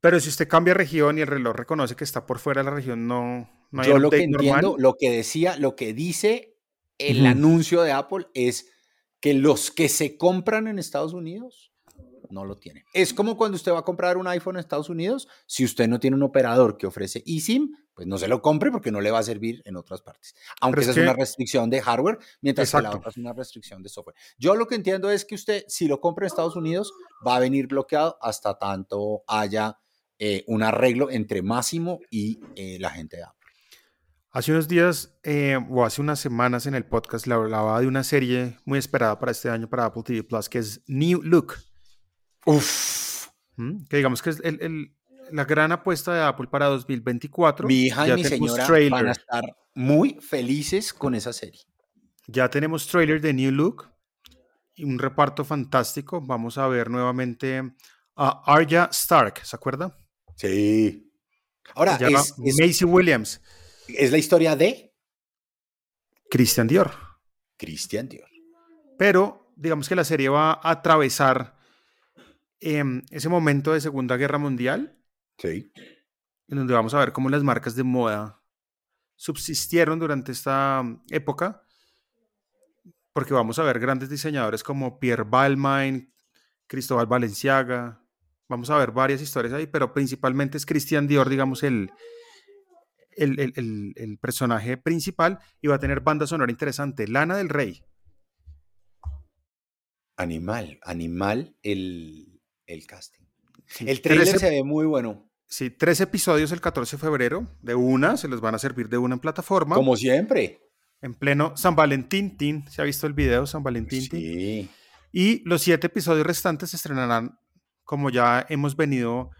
Speaker 1: Pero si usted cambia región y el reloj reconoce que está por fuera de la región, no,
Speaker 2: Yo lo que entiendo, lo que decía, lo que dice el anuncio de Apple es que los que se compran en Estados Unidos no lo tienen. Es como cuando usted va a comprar un iPhone en Estados Unidos, si usted no tiene un operador que ofrece eSIM, pues no se lo compre porque no le va a servir en otras partes. Aunque esa es, una restricción de hardware, mientras que la otra es una restricción de software. Yo lo que entiendo es que usted, si lo compra en Estados Unidos, va a venir bloqueado hasta tanto haya eh, un arreglo entre Máximo y eh, la gente de Apple.
Speaker 1: Hace unos días eh, o hace unas semanas en el podcast le hablaba de una serie muy esperada para este año para Apple TV Plus que es New Look.
Speaker 2: Uf.
Speaker 1: ¿Mm? Que digamos que es el, la gran apuesta de Apple para 2024.
Speaker 2: Mi hija y mi señora van a estar muy felices con esa serie.
Speaker 1: Ya tenemos trailer de New Look y un reparto fantástico. Vamos a ver nuevamente a Arya Stark, ¿se acuerda?
Speaker 2: Sí. Ahora,
Speaker 1: es, Macy Williams.
Speaker 2: Es la historia de
Speaker 1: Christian Dior.
Speaker 2: Christian Dior.
Speaker 1: Pero digamos que la serie va a atravesar em, ese momento de Segunda Guerra Mundial.
Speaker 2: Sí.
Speaker 1: En donde vamos a ver cómo las marcas de moda subsistieron durante esta época. Porque vamos a ver grandes diseñadores como Pierre Balmain, Cristóbal Valenciaga. Vamos a ver varias historias ahí, pero principalmente es Christian Dior, digamos, el, el, personaje principal y va a tener banda sonora interesante. Lana del Rey.
Speaker 2: Animal, animal el, casting. el trailer se ve muy bueno.
Speaker 1: Sí, tres episodios el 14 de febrero, de una, se les van a servir de una en plataforma.
Speaker 2: Como siempre.
Speaker 1: En pleno San Valentín, ¿se ha visto el video San Valentín? Sí. Y los siete episodios restantes se estrenarán, como ya hemos venido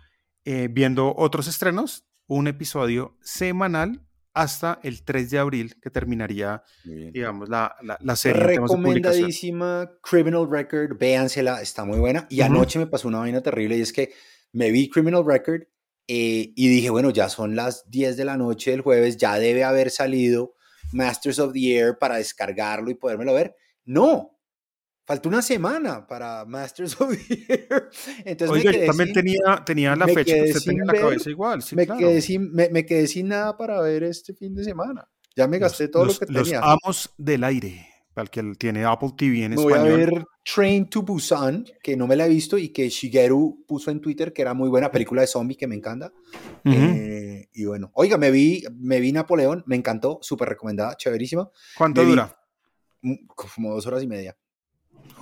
Speaker 1: eh, viendo otros estrenos, un episodio semanal hasta el 3 de abril, que terminaría, digamos, la, la, serie.
Speaker 2: Recomendadísima Criminal Record, véansela, está muy buena. Y anoche me pasó una vaina terrible y es que me vi Criminal Record eh, y dije, bueno, ya son las 10 de la noche del jueves, ya debe haber salido Masters of the Air para descargarlo y podérmelo ver. No, Faltó una semana para Masters of the Year. *laughs*
Speaker 1: Entonces me quedé también tenía, tenía la fecha que usted tenía en la cabeza igual.
Speaker 2: me, quedé sin, me, quedé sin nada para ver este fin de semana. Ya me gasté todo lo que tenía.
Speaker 1: Los amos del aire, para el que tiene Apple TV en
Speaker 2: me
Speaker 1: español.
Speaker 2: Voy a ver Train to Busan, que no me la he visto y que Shigeru puso en Twitter que era muy buena película de zombie que me encanta. Eh, y bueno, oiga, me vi, me vi Napoleón, me encantó, súper recomendada, chéverísima.
Speaker 1: ¿Cuánto dura?
Speaker 2: como dos horas y media.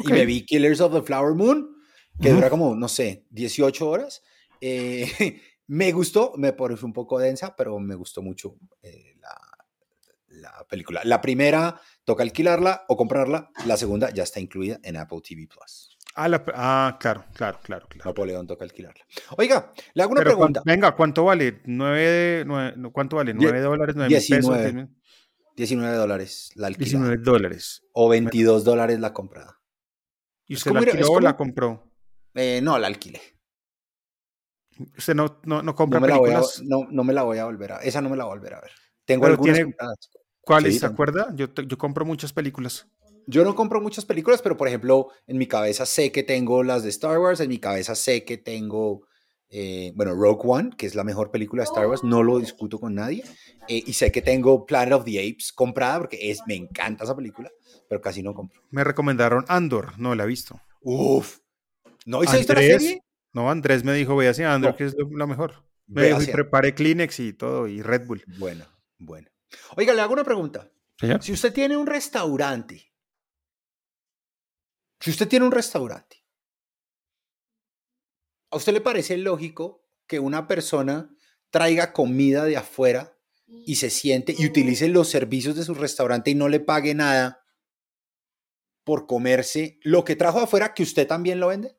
Speaker 2: Y me vi Killers of the Flower Moon, que dura como, no sé, 18 horas. Eh, *laughs* me gustó, me pareció un poco densa, pero me gustó mucho eh, la, la, película. La primera toca alquilarla o comprarla, la segunda ya está incluida en Apple TV Plus.
Speaker 1: Ah, ah claro, claro, claro, claro.
Speaker 2: Napoleón toca alquilarla. Oiga, le hago una pregunta.
Speaker 1: venga, ¿cuánto vale? ¿Nueve, ¿Cuánto vale? ¿9 dólares? ¿9 19, pesos?
Speaker 2: 19 dólares la alquilada.
Speaker 1: 19 dólares.
Speaker 2: O 22 dólares la comprada.
Speaker 1: ¿Y usted la alquiló o la compró?
Speaker 2: Eh, no, la alquilé.
Speaker 1: ¿Usted no, no, no compra
Speaker 2: no
Speaker 1: películas?
Speaker 2: no, no me la voy a volver a Esa no me la voy a volver a ver. Tengo algunas tiene,
Speaker 1: ¿Cuáles? ¿Se acuerda? Yo, yo compro muchas películas.
Speaker 2: Yo no compro muchas películas, pero por ejemplo, en mi cabeza sé que tengo las de Star Wars, en mi cabeza sé que tengo, eh, bueno, Rogue One, que es la mejor película de Star Wars, no lo discuto con nadie, eh, y sé que tengo Planet of the Apes comprada, porque es, me encanta esa película pero casi no compro.
Speaker 1: Me recomendaron Andor, no la he visto.
Speaker 2: Uf. ¿No hice la serie?
Speaker 1: No, Andrés me dijo, voy a Andor, que es lo, mejor. Me dijo, y preparé Kleenex y todo, y Red Bull.
Speaker 2: Bueno, bueno. Oiga, le hago una pregunta. Si usted tiene un restaurante, si usted tiene un restaurante, ¿a usted le parece lógico que una persona traiga comida de afuera y se siente y utilice los servicios de su restaurante y no le pague nada por comerse lo que trajo afuera que usted también lo vende?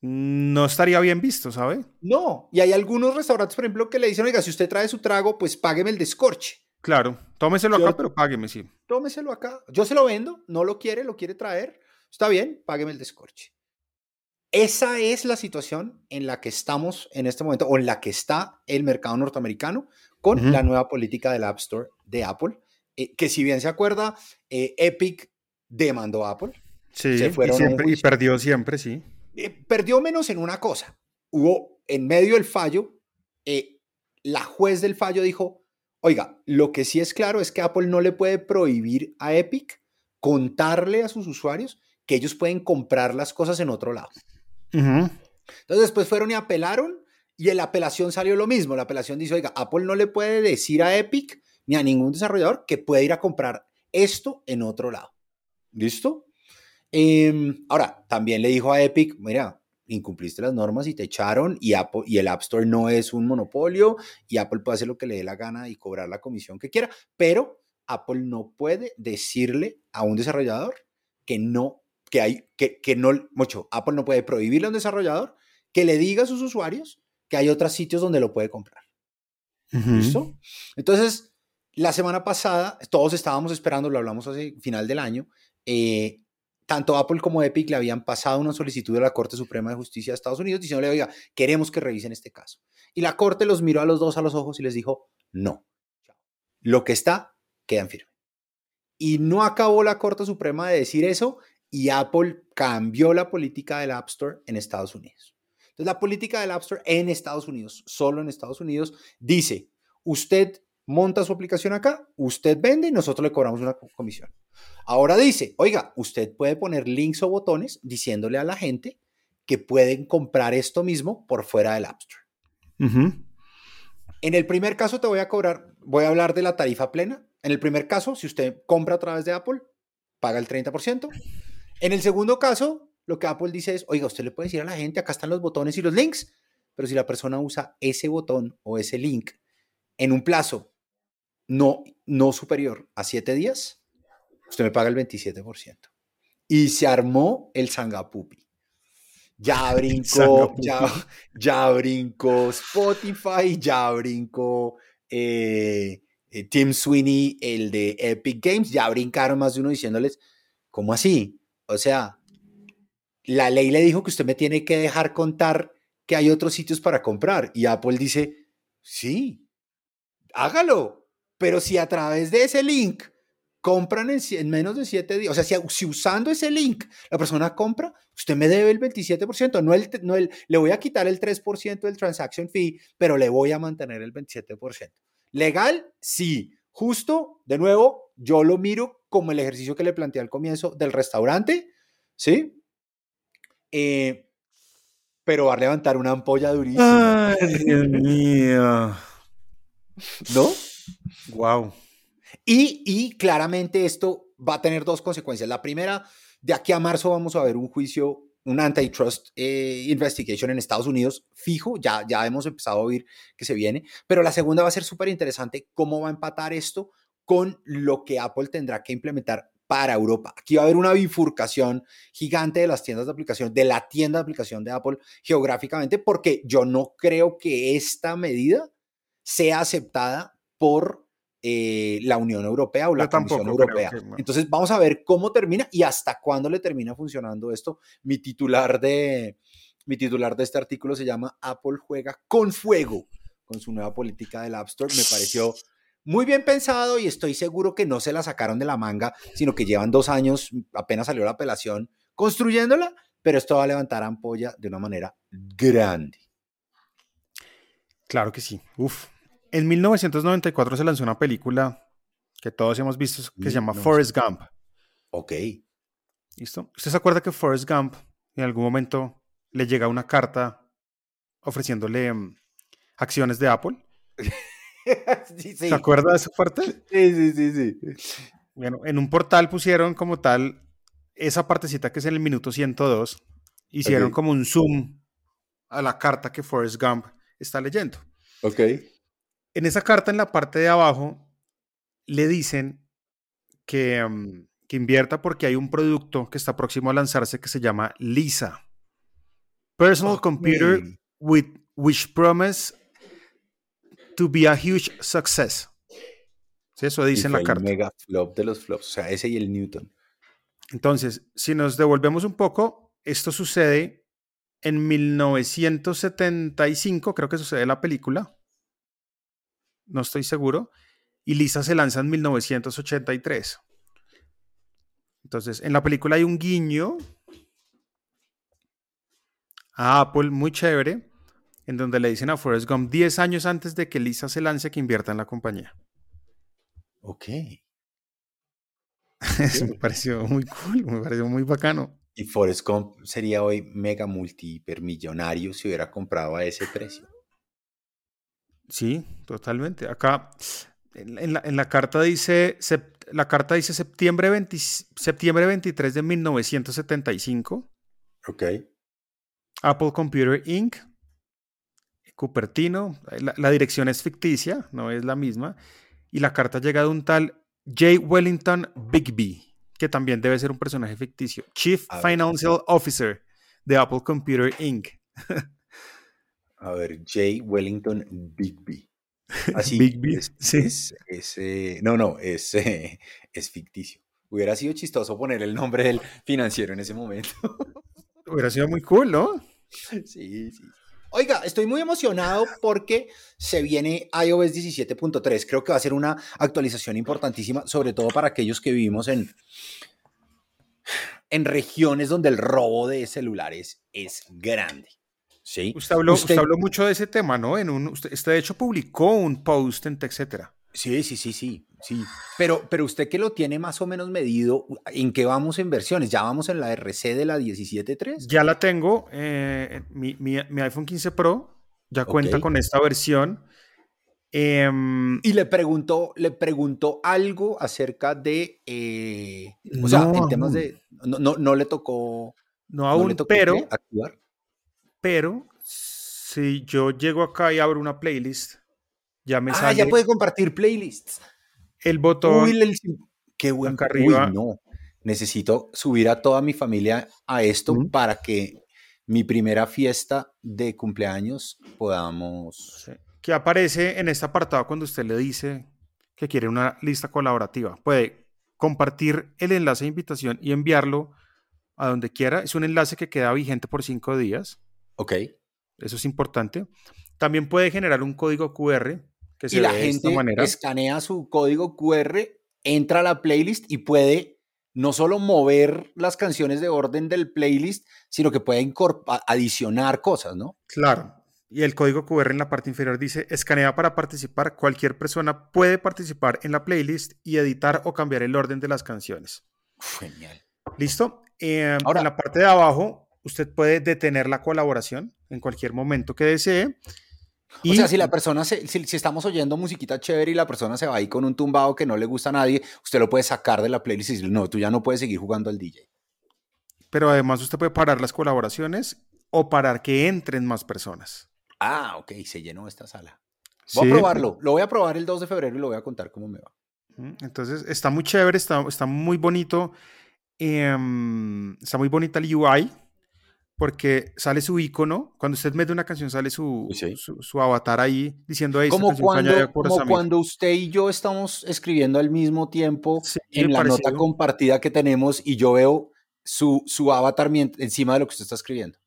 Speaker 1: No estaría bien visto, ¿sabe?
Speaker 2: No, y hay algunos restaurantes, por ejemplo, que le dicen, oiga, si usted trae su trago, pues págueme el descorche.
Speaker 1: Claro, tómeselo acá, pero págueme, sí.
Speaker 2: Tómeselo acá. Yo se lo vendo, no lo quiere, lo quiere traer. Está bien, págueme el descorche. Esa es la situación en la que estamos en este momento, o en la que está el mercado norteamericano con la nueva política del App Store de Apple, eh, que si bien se acuerda, eh, Epic demandó a Apple.
Speaker 1: Sí, y, perdió siempre, sí.
Speaker 2: Eh, perdió menos en una cosa. Hubo, en medio del fallo, la juez del fallo dijo, oiga, lo que sí es claro es que Apple no le puede prohibir a Epic contarle a sus usuarios que ellos pueden comprar las cosas en otro lado. Entonces después fueron y apelaron y en la apelación salió lo mismo. La apelación dice, oiga, Apple no le puede decir a Epic ni a ningún desarrollador que puede ir a comprar esto en otro lado. ¿Listo? Em, ahora, también le dijo a Epic, mira, incumpliste las normas y te echaron y, Apple, y el App Store no es un monopolio y Apple puede hacer lo que le dé la gana y cobrar la comisión que quiera, pero Apple no puede decirle a un desarrollador que no, que hay, que, que no, mucho, Apple no puede prohibirle a un desarrollador que le diga a sus usuarios que hay otros sitios donde lo puede comprar. ¿Listo? Entonces, la semana pasada, todos estábamos esperando, lo hablamos hace final del año, eh, tanto Apple como Epic le habían pasado una solicitud de la Corte Suprema de Justicia de Estados Unidos diciéndole, oiga, queremos que revisen este caso. Y la Corte los miró a los dos a los ojos y les dijo, no. Lo que está, queda en firme. Y no acabó la Corte Suprema de decir eso y Apple cambió la política del App Store en Estados Unidos. Entonces, la política del App Store en Estados Unidos, solo en Estados Unidos, dice, usted monta su aplicación acá, usted vende y nosotros le cobramos una comisión. Ahora dice, oiga, usted puede poner links o botones diciéndole a la gente que pueden comprar esto mismo por fuera del App Store. En el primer caso te voy a cobrar, voy a hablar de la tarifa plena. En el primer caso, si usted compra a través de Apple, paga el 30%. En el segundo caso, lo que Apple dice es, oiga, usted le puede decir a la gente, acá están los botones y los links, pero si la persona usa ese botón o ese link en un plazo no, no superior a siete días, usted me paga el 27%. Y se armó el Sangapupi. Ya *laughs* brincó, ya, ya brincó Spotify, ya brincó eh, eh, Tim Sweeney, el de Epic Games, ya brincaron más de uno diciéndoles, ¿cómo así? O sea, la ley le dijo que usted me tiene que dejar contar que hay otros sitios para comprar. Y Apple dice, sí, hágalo. Pero si a través de ese link compran en, menos de siete días, o sea, si, usando ese link la persona compra, usted me debe el 27%, no el, no el, le voy a quitar el 3% del transaction fee, pero le voy a mantener el 27%. Legal, sí. Justo, de nuevo, yo lo miro como el ejercicio que le planteé al comienzo del restaurante, ¿sí? Eh, pero va a levantar una ampolla durísima.
Speaker 1: Ay, Dios mío.
Speaker 2: ¿No?
Speaker 1: Wow.
Speaker 2: Y, claramente esto va a tener dos consecuencias. La primera, de aquí a marzo vamos a ver un juicio, un antitrust eh, investigation en Estados Unidos fijo, ya, ya hemos empezado a oír que se viene, pero la segunda va a ser súper interesante cómo va a empatar esto con lo que Apple tendrá que implementar para Europa. Aquí va a haber una bifurcación gigante de las tiendas de aplicación, de la tienda de aplicación de Apple geográficamente, porque yo no creo que esta medida sea aceptada por eh, la Unión Europea o la Comisión Europea. Entonces vamos a ver cómo termina y hasta cuándo le termina funcionando esto. Mi titular de, mi titular de este artículo se llama Apple juega con fuego con su nueva política del App Store. Me pareció muy bien pensado y estoy seguro que no se la sacaron de la manga, sino que llevan dos años, apenas salió la apelación, construyéndola, pero esto va a levantar ampolla de una manera grande.
Speaker 1: Claro que sí. Uf, en 1994 se lanzó una película que todos hemos visto que se llama Forrest Gump.
Speaker 2: Ok.
Speaker 1: ¿Listo? ¿Usted se acuerda que Forrest Gump en algún momento le llega una carta ofreciéndole mm, acciones de Apple? *laughs* sí, *laughs* sí. ¿Se acuerda de esa parte?
Speaker 2: Sí, sí, sí, sí.
Speaker 1: Bueno, en un portal pusieron como tal esa partecita que es en el minuto 102. Hicieron como un zoom a la carta que Forrest Gump está leyendo.
Speaker 2: Ok.
Speaker 1: En esa carta, en la parte de abajo, le dicen que, mm, que invierta porque hay un producto que está próximo a lanzarse que se llama Lisa. Personal Computer with, which promise to be a huge success. Eso dice en la carta.
Speaker 2: mega flop de los flops, o sea, ese y el Newton.
Speaker 1: Entonces, si nos devolvemos un poco, esto sucede en 1975, creo que sucede la película no estoy seguro, y Lisa se lanza en 1983. Entonces, en la película hay un guiño a Apple muy chévere, en donde le dicen a Forrest Gump 10 años antes de que Lisa se lance que invierta en la compañía.
Speaker 2: Ok. *laughs*
Speaker 1: Eso me pareció muy cool, me pareció muy bacano.
Speaker 2: Y Forrest Gump sería hoy mega multi hipermillonario si hubiera comprado a ese precio.
Speaker 1: Sí, totalmente. Acá en la, en la carta dice, la carta dice septiembre, 20, septiembre 23 de 1975.
Speaker 2: Ok.
Speaker 1: Apple Computer Inc. Cupertino. La, la, dirección es ficticia, no es la misma. Y la carta llega de un tal J. Wellington Bigby, que también debe ser un personaje ficticio. Chief Financial Officer de Apple Computer Inc.
Speaker 2: A ver, J. Wellington Bigby. *laughs* Así
Speaker 1: Bigby,
Speaker 2: es,
Speaker 1: sí.
Speaker 2: es, es eh, no, no, es, eh, es ficticio. Hubiera sido chistoso poner el nombre del financiero en ese momento.
Speaker 1: Hubiera sido muy cool, ¿no? *laughs*
Speaker 2: Sí, sí. Oiga, estoy muy emocionado porque se viene iOS 17.3. Creo que va a ser una actualización importantísima, sobre todo para aquellos que vivimos en, en regiones donde el robo de celulares es grande. ¿Sí?
Speaker 1: Usted habló, usted, usted habló mucho de ese tema, ¿no? En un, usted, usted, de hecho publicó un post en TechCetera.
Speaker 2: Sí, sí, sí, sí, sí. Pero, pero usted que lo tiene más o menos medido, ¿en qué vamos en versiones? ¿Ya vamos en la RC de la 17.3?
Speaker 1: Ya la tengo. Eh, mi, mi, mi, iPhone 15 Pro ya cuenta okay. con esta versión. Eh,
Speaker 2: y le preguntó, le preguntó algo acerca de, eh, o no, sea, en temas de, no, no, no le tocó.
Speaker 1: No aún,
Speaker 2: le tocó
Speaker 1: pero,
Speaker 2: actuar.
Speaker 1: pero si yo llego acá y abro una playlist, ya me
Speaker 2: ah,
Speaker 1: sale.
Speaker 2: ya puede compartir playlists.
Speaker 1: El botón.
Speaker 2: Uy, el, qué buen
Speaker 1: acá arriba.
Speaker 2: Uy, no. Necesito subir a toda mi familia a esto
Speaker 1: Mm.
Speaker 2: para que mi primera fiesta de cumpleaños podamos.
Speaker 1: Sí. Que aparece en este apartado cuando usted le dice que quiere una lista colaborativa. Puede compartir el enlace de invitación y enviarlo a donde quiera. Es un enlace que queda vigente por cinco días.
Speaker 2: Ok.
Speaker 1: Eso es importante. También puede generar un código QR que se
Speaker 2: y la
Speaker 1: ve de esta
Speaker 2: gente
Speaker 1: manera.
Speaker 2: escanea su código QR, entra a la playlist y puede no solo mover las canciones de orden del playlist, sino que puede adicionar cosas, ¿no?
Speaker 1: Claro. Y el código QR en la parte inferior dice, escanea para participar. Cualquier persona puede participar en la playlist y editar o cambiar el orden de las canciones.
Speaker 2: Genial.
Speaker 1: ¿Listo? Eh,
Speaker 2: Ahora-
Speaker 1: en la parte de abajo, usted puede detener la colaboración en cualquier momento que desee.
Speaker 2: O sea, si la persona, se, si, si estamos oyendo musiquita chévere y la persona se va ahí con un tumbado que no le gusta a nadie, usted lo puede sacar de la playlist y decirle, no, tú ya no puedes seguir jugando al DJ.
Speaker 1: Pero además usted puede parar las colaboraciones o parar que entren más personas.
Speaker 2: Ah, ok, se llenó esta sala. Voy
Speaker 1: Sí.
Speaker 2: a probarlo. Lo voy a probar el 2 de febrero y lo voy a contar cómo me va.
Speaker 1: Entonces está muy chévere, está, está muy bonito. em, está muy bonita el UI porque sale su icono. Cuando usted mete una canción, sale su,
Speaker 2: Sí.
Speaker 1: su, su avatar ahí diciendo "Ey, esta
Speaker 2: Como, cuando, como
Speaker 1: Samir".
Speaker 2: cuando usted y yo estamos escribiendo al mismo tiempo
Speaker 1: Sí,
Speaker 2: en la nota compartida que tenemos y yo veo su, su avatar encima de lo que usted está escribiendo.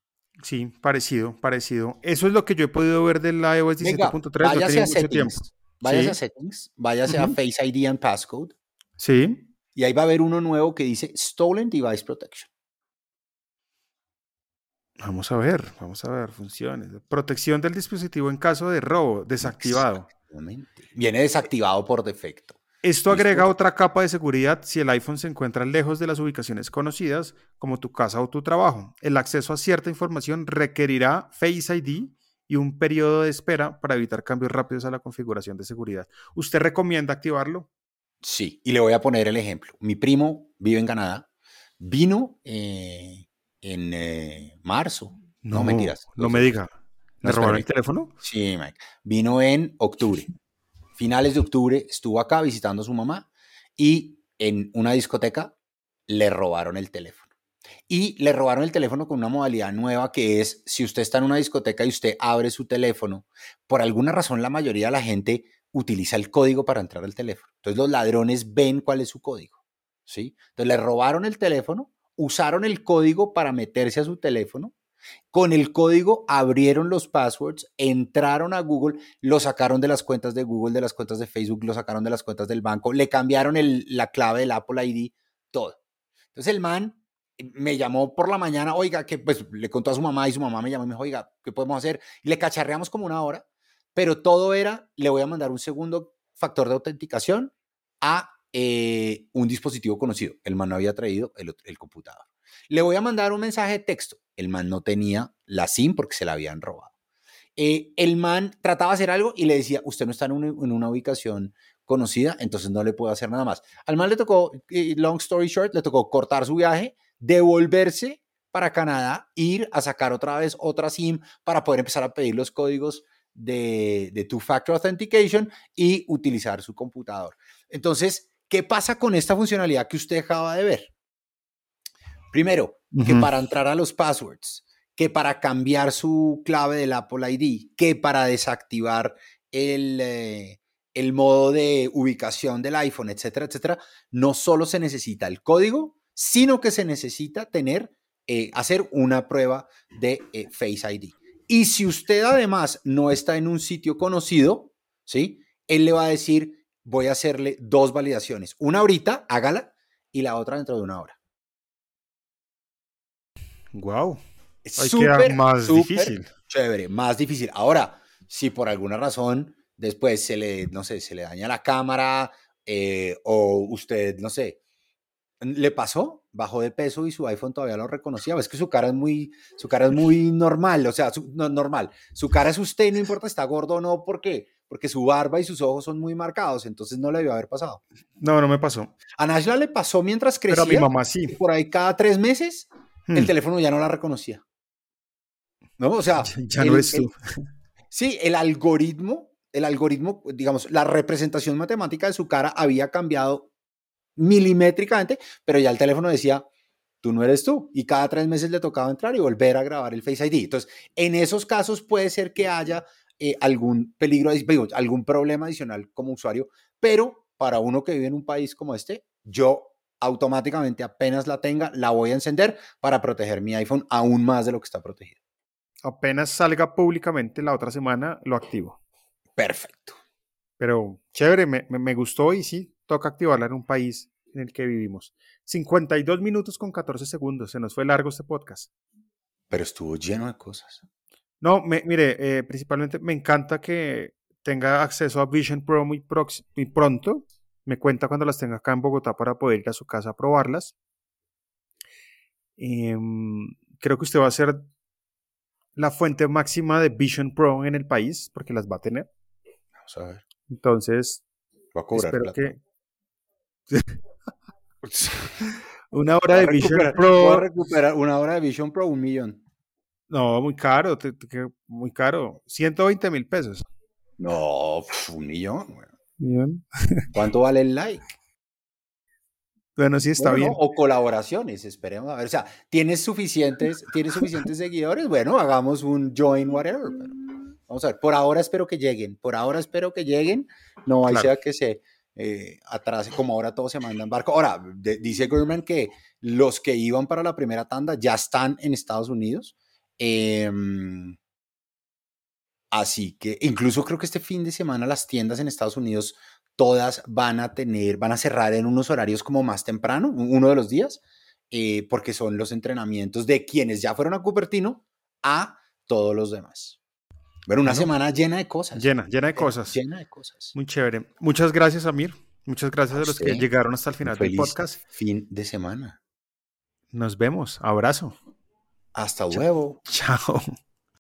Speaker 1: Sí, parecido, parecido. Eso es lo que yo he podido ver del iOS
Speaker 2: Venga,
Speaker 1: 17.3. No he
Speaker 2: váyase a
Speaker 1: mucho tiempo.
Speaker 2: settings. Váyase
Speaker 1: Sí.
Speaker 2: a settings, váyase a. Face ID and Passcode
Speaker 1: Sí.
Speaker 2: y ahí va a haber uno nuevo que dice Stolen Device Protection.
Speaker 1: Vamos a ver, vamos a ver, funciones. Protección del dispositivo en caso de robo, desactivado.
Speaker 2: Exactamente. Viene desactivado por defecto.
Speaker 1: Esto
Speaker 2: Listo.
Speaker 1: agrega otra capa de seguridad si el iPhone se encuentra lejos de las ubicaciones conocidas, como tu casa o tu trabajo. El acceso a cierta información requerirá Face ID y un periodo de espera para evitar cambios rápidos a la configuración de seguridad. ¿Usted recomienda activarlo?
Speaker 2: Sí, y le voy a poner el ejemplo. Mi primo vive en Canadá, vino eh, en eh, marzo. No, mentiras.
Speaker 1: No me diga. ¿Le
Speaker 2: No,
Speaker 1: robaron el teléfono?
Speaker 2: Sí, Mike. Vino en octubre. Finales de octubre estuvo acá visitando a su mamá y en una discoteca le robaron el teléfono. Y le robaron el teléfono con una modalidad nueva que es, si usted está en una discoteca y usted abre su teléfono, por alguna razón la mayoría de la gente utiliza el código para entrar al teléfono. Entonces los ladrones ven cuál es su código. ¿sí? Entonces le robaron el teléfono, usaron el código para meterse a su teléfono con el código abrieron los passwords, entraron a Google, lo sacaron de las cuentas de Google, de las cuentas de Facebook, lo sacaron de las cuentas del banco, le cambiaron el- la clave del Apple ID, todo. Entonces el man me llamó por la mañana, oiga, que pues le contó a su mamá y su mamá me llamó y me dijo, oiga, ¿qué podemos hacer? Le cacharreamos como una hora, pero todo era, le voy a mandar un segundo factor de autenticación a eh, un dispositivo conocido. El man no había traído el, computador. Le voy a mandar un mensaje de texto. El man no tenía la SIM porque se la habían robado. Eh, el man trataba de hacer algo y le decía, usted no está en una, ubicación conocida, entonces no le puedo hacer nada más. Al man le tocó, long story short, le tocó cortar su viaje, devolverse para Canadá, ir a sacar otra vez otra SIM para poder empezar a pedir los códigos de, de Two-Factor Authentication y utilizar su computador. Entonces, ¿qué pasa con esta funcionalidad que usted acaba de ver? Primero, que para entrar a los passwords, que para cambiar su clave del Apple ID, que para desactivar el, eh, el modo de ubicación del iPhone, etcétera, etcétera, no solo se necesita el código, sino que se necesita tener, eh, hacer una prueba de eh, Face ID. Y si usted además no está en un sitio conocido, ¿sí? Él le va a decir, voy a hacerle dos validaciones. Una ahorita, hágala, y la otra dentro de una hora.
Speaker 1: Wow. Súper, más difícil.
Speaker 2: Chévere, más difícil. Ahora, si por alguna razón después se le, no sé, se le daña la cámara eh, o usted, no sé, le pasó, bajó de peso y su iPhone todavía lo reconocía. Es que su cara es muy, su cara es muy normal, o sea, no, normal. Su cara es usted, no importa si está gordo o no, ¿por qué? Porque su barba y sus ojos son muy marcados, entonces no le debió haber pasado.
Speaker 1: No, no me pasó.
Speaker 2: A Nashla le pasó mientras crecía.
Speaker 1: Pero a mi mamá sí.
Speaker 2: Por ahí cada tres meses, el hmm. teléfono ya no la reconocía. ¿No? O sea, *laughs*
Speaker 1: ya no es tú.
Speaker 2: sí, el algoritmo, el algoritmo, digamos, la representación matemática de su cara había cambiado milimétricamente, pero ya el teléfono decía, tú no eres tú. Y cada tres meses le tocaba entrar y volver a grabar el Face ID. Entonces, en esos casos puede ser que haya eh, algún peligro, algún problema adicional como usuario, pero para uno que vive en un país como este, yo automáticamente apenas la tenga, la voy a encender para proteger mi iPhone aún más de lo que está protegido.
Speaker 1: Apenas salga públicamente la otra semana, lo activo.
Speaker 2: Perfecto.
Speaker 1: Pero chévere, me, me, gustó y sí, toca activarla en un país en el que vivimos. 52 minutos con 14 segundos, se nos fue largo este podcast.
Speaker 2: Pero estuvo lleno de cosas.
Speaker 1: No, me, mire, eh, principalmente me encanta que tenga acceso a Vision Pro muy, muy pronto. Me cuenta cuando las tenga acá en Bogotá para poder ir a su casa a probarlas. Em, creo que usted va a ser la fuente máxima de Vision Pro en el país, porque las va a tener.
Speaker 2: Vamos a ver.
Speaker 1: Entonces,
Speaker 2: va a cobrar
Speaker 1: espero que *laughs* una hora de Vision Pro.
Speaker 2: Voy a recuperar una hora de Vision Pro, un millón.
Speaker 1: No, muy caro, muy caro. 120 mil pesos.
Speaker 2: No, un millón. *laughs* ¿Cuánto vale el like?
Speaker 1: Bueno, sí está bien.
Speaker 2: O colaboraciones, esperemos a ver. O sea, ¿tienes suficientes, ¿tienes suficientes seguidores? Bueno, hagamos un join whatever. vamos a ver, por ahora espero que lleguen, por ahora espero que lleguen. No hay sea que se eh, atrase, como ahora todo se manda en barco. Ahora, dice Gurman que los que iban para la primera tanda ya están en Estados Unidos. Em, así que incluso creo que este fin de semana las tiendas en Estados Unidos todas van a tener, van a cerrar en unos horarios como más temprano, uno de los días, eh, porque son los entrenamientos de quienes ya fueron a Cupertino a todos los demás. Bueno, una semana llena de cosas.
Speaker 1: Llena, llena de cosas.
Speaker 2: Llena de cosas.
Speaker 1: Muy chévere. Muchas gracias, Amir. Muchas gracias a, los que llegaron hasta el final del podcast.
Speaker 2: Fin de semana.
Speaker 1: Nos vemos. Abrazo.
Speaker 2: Hasta luego. *laughs*
Speaker 1: Chao.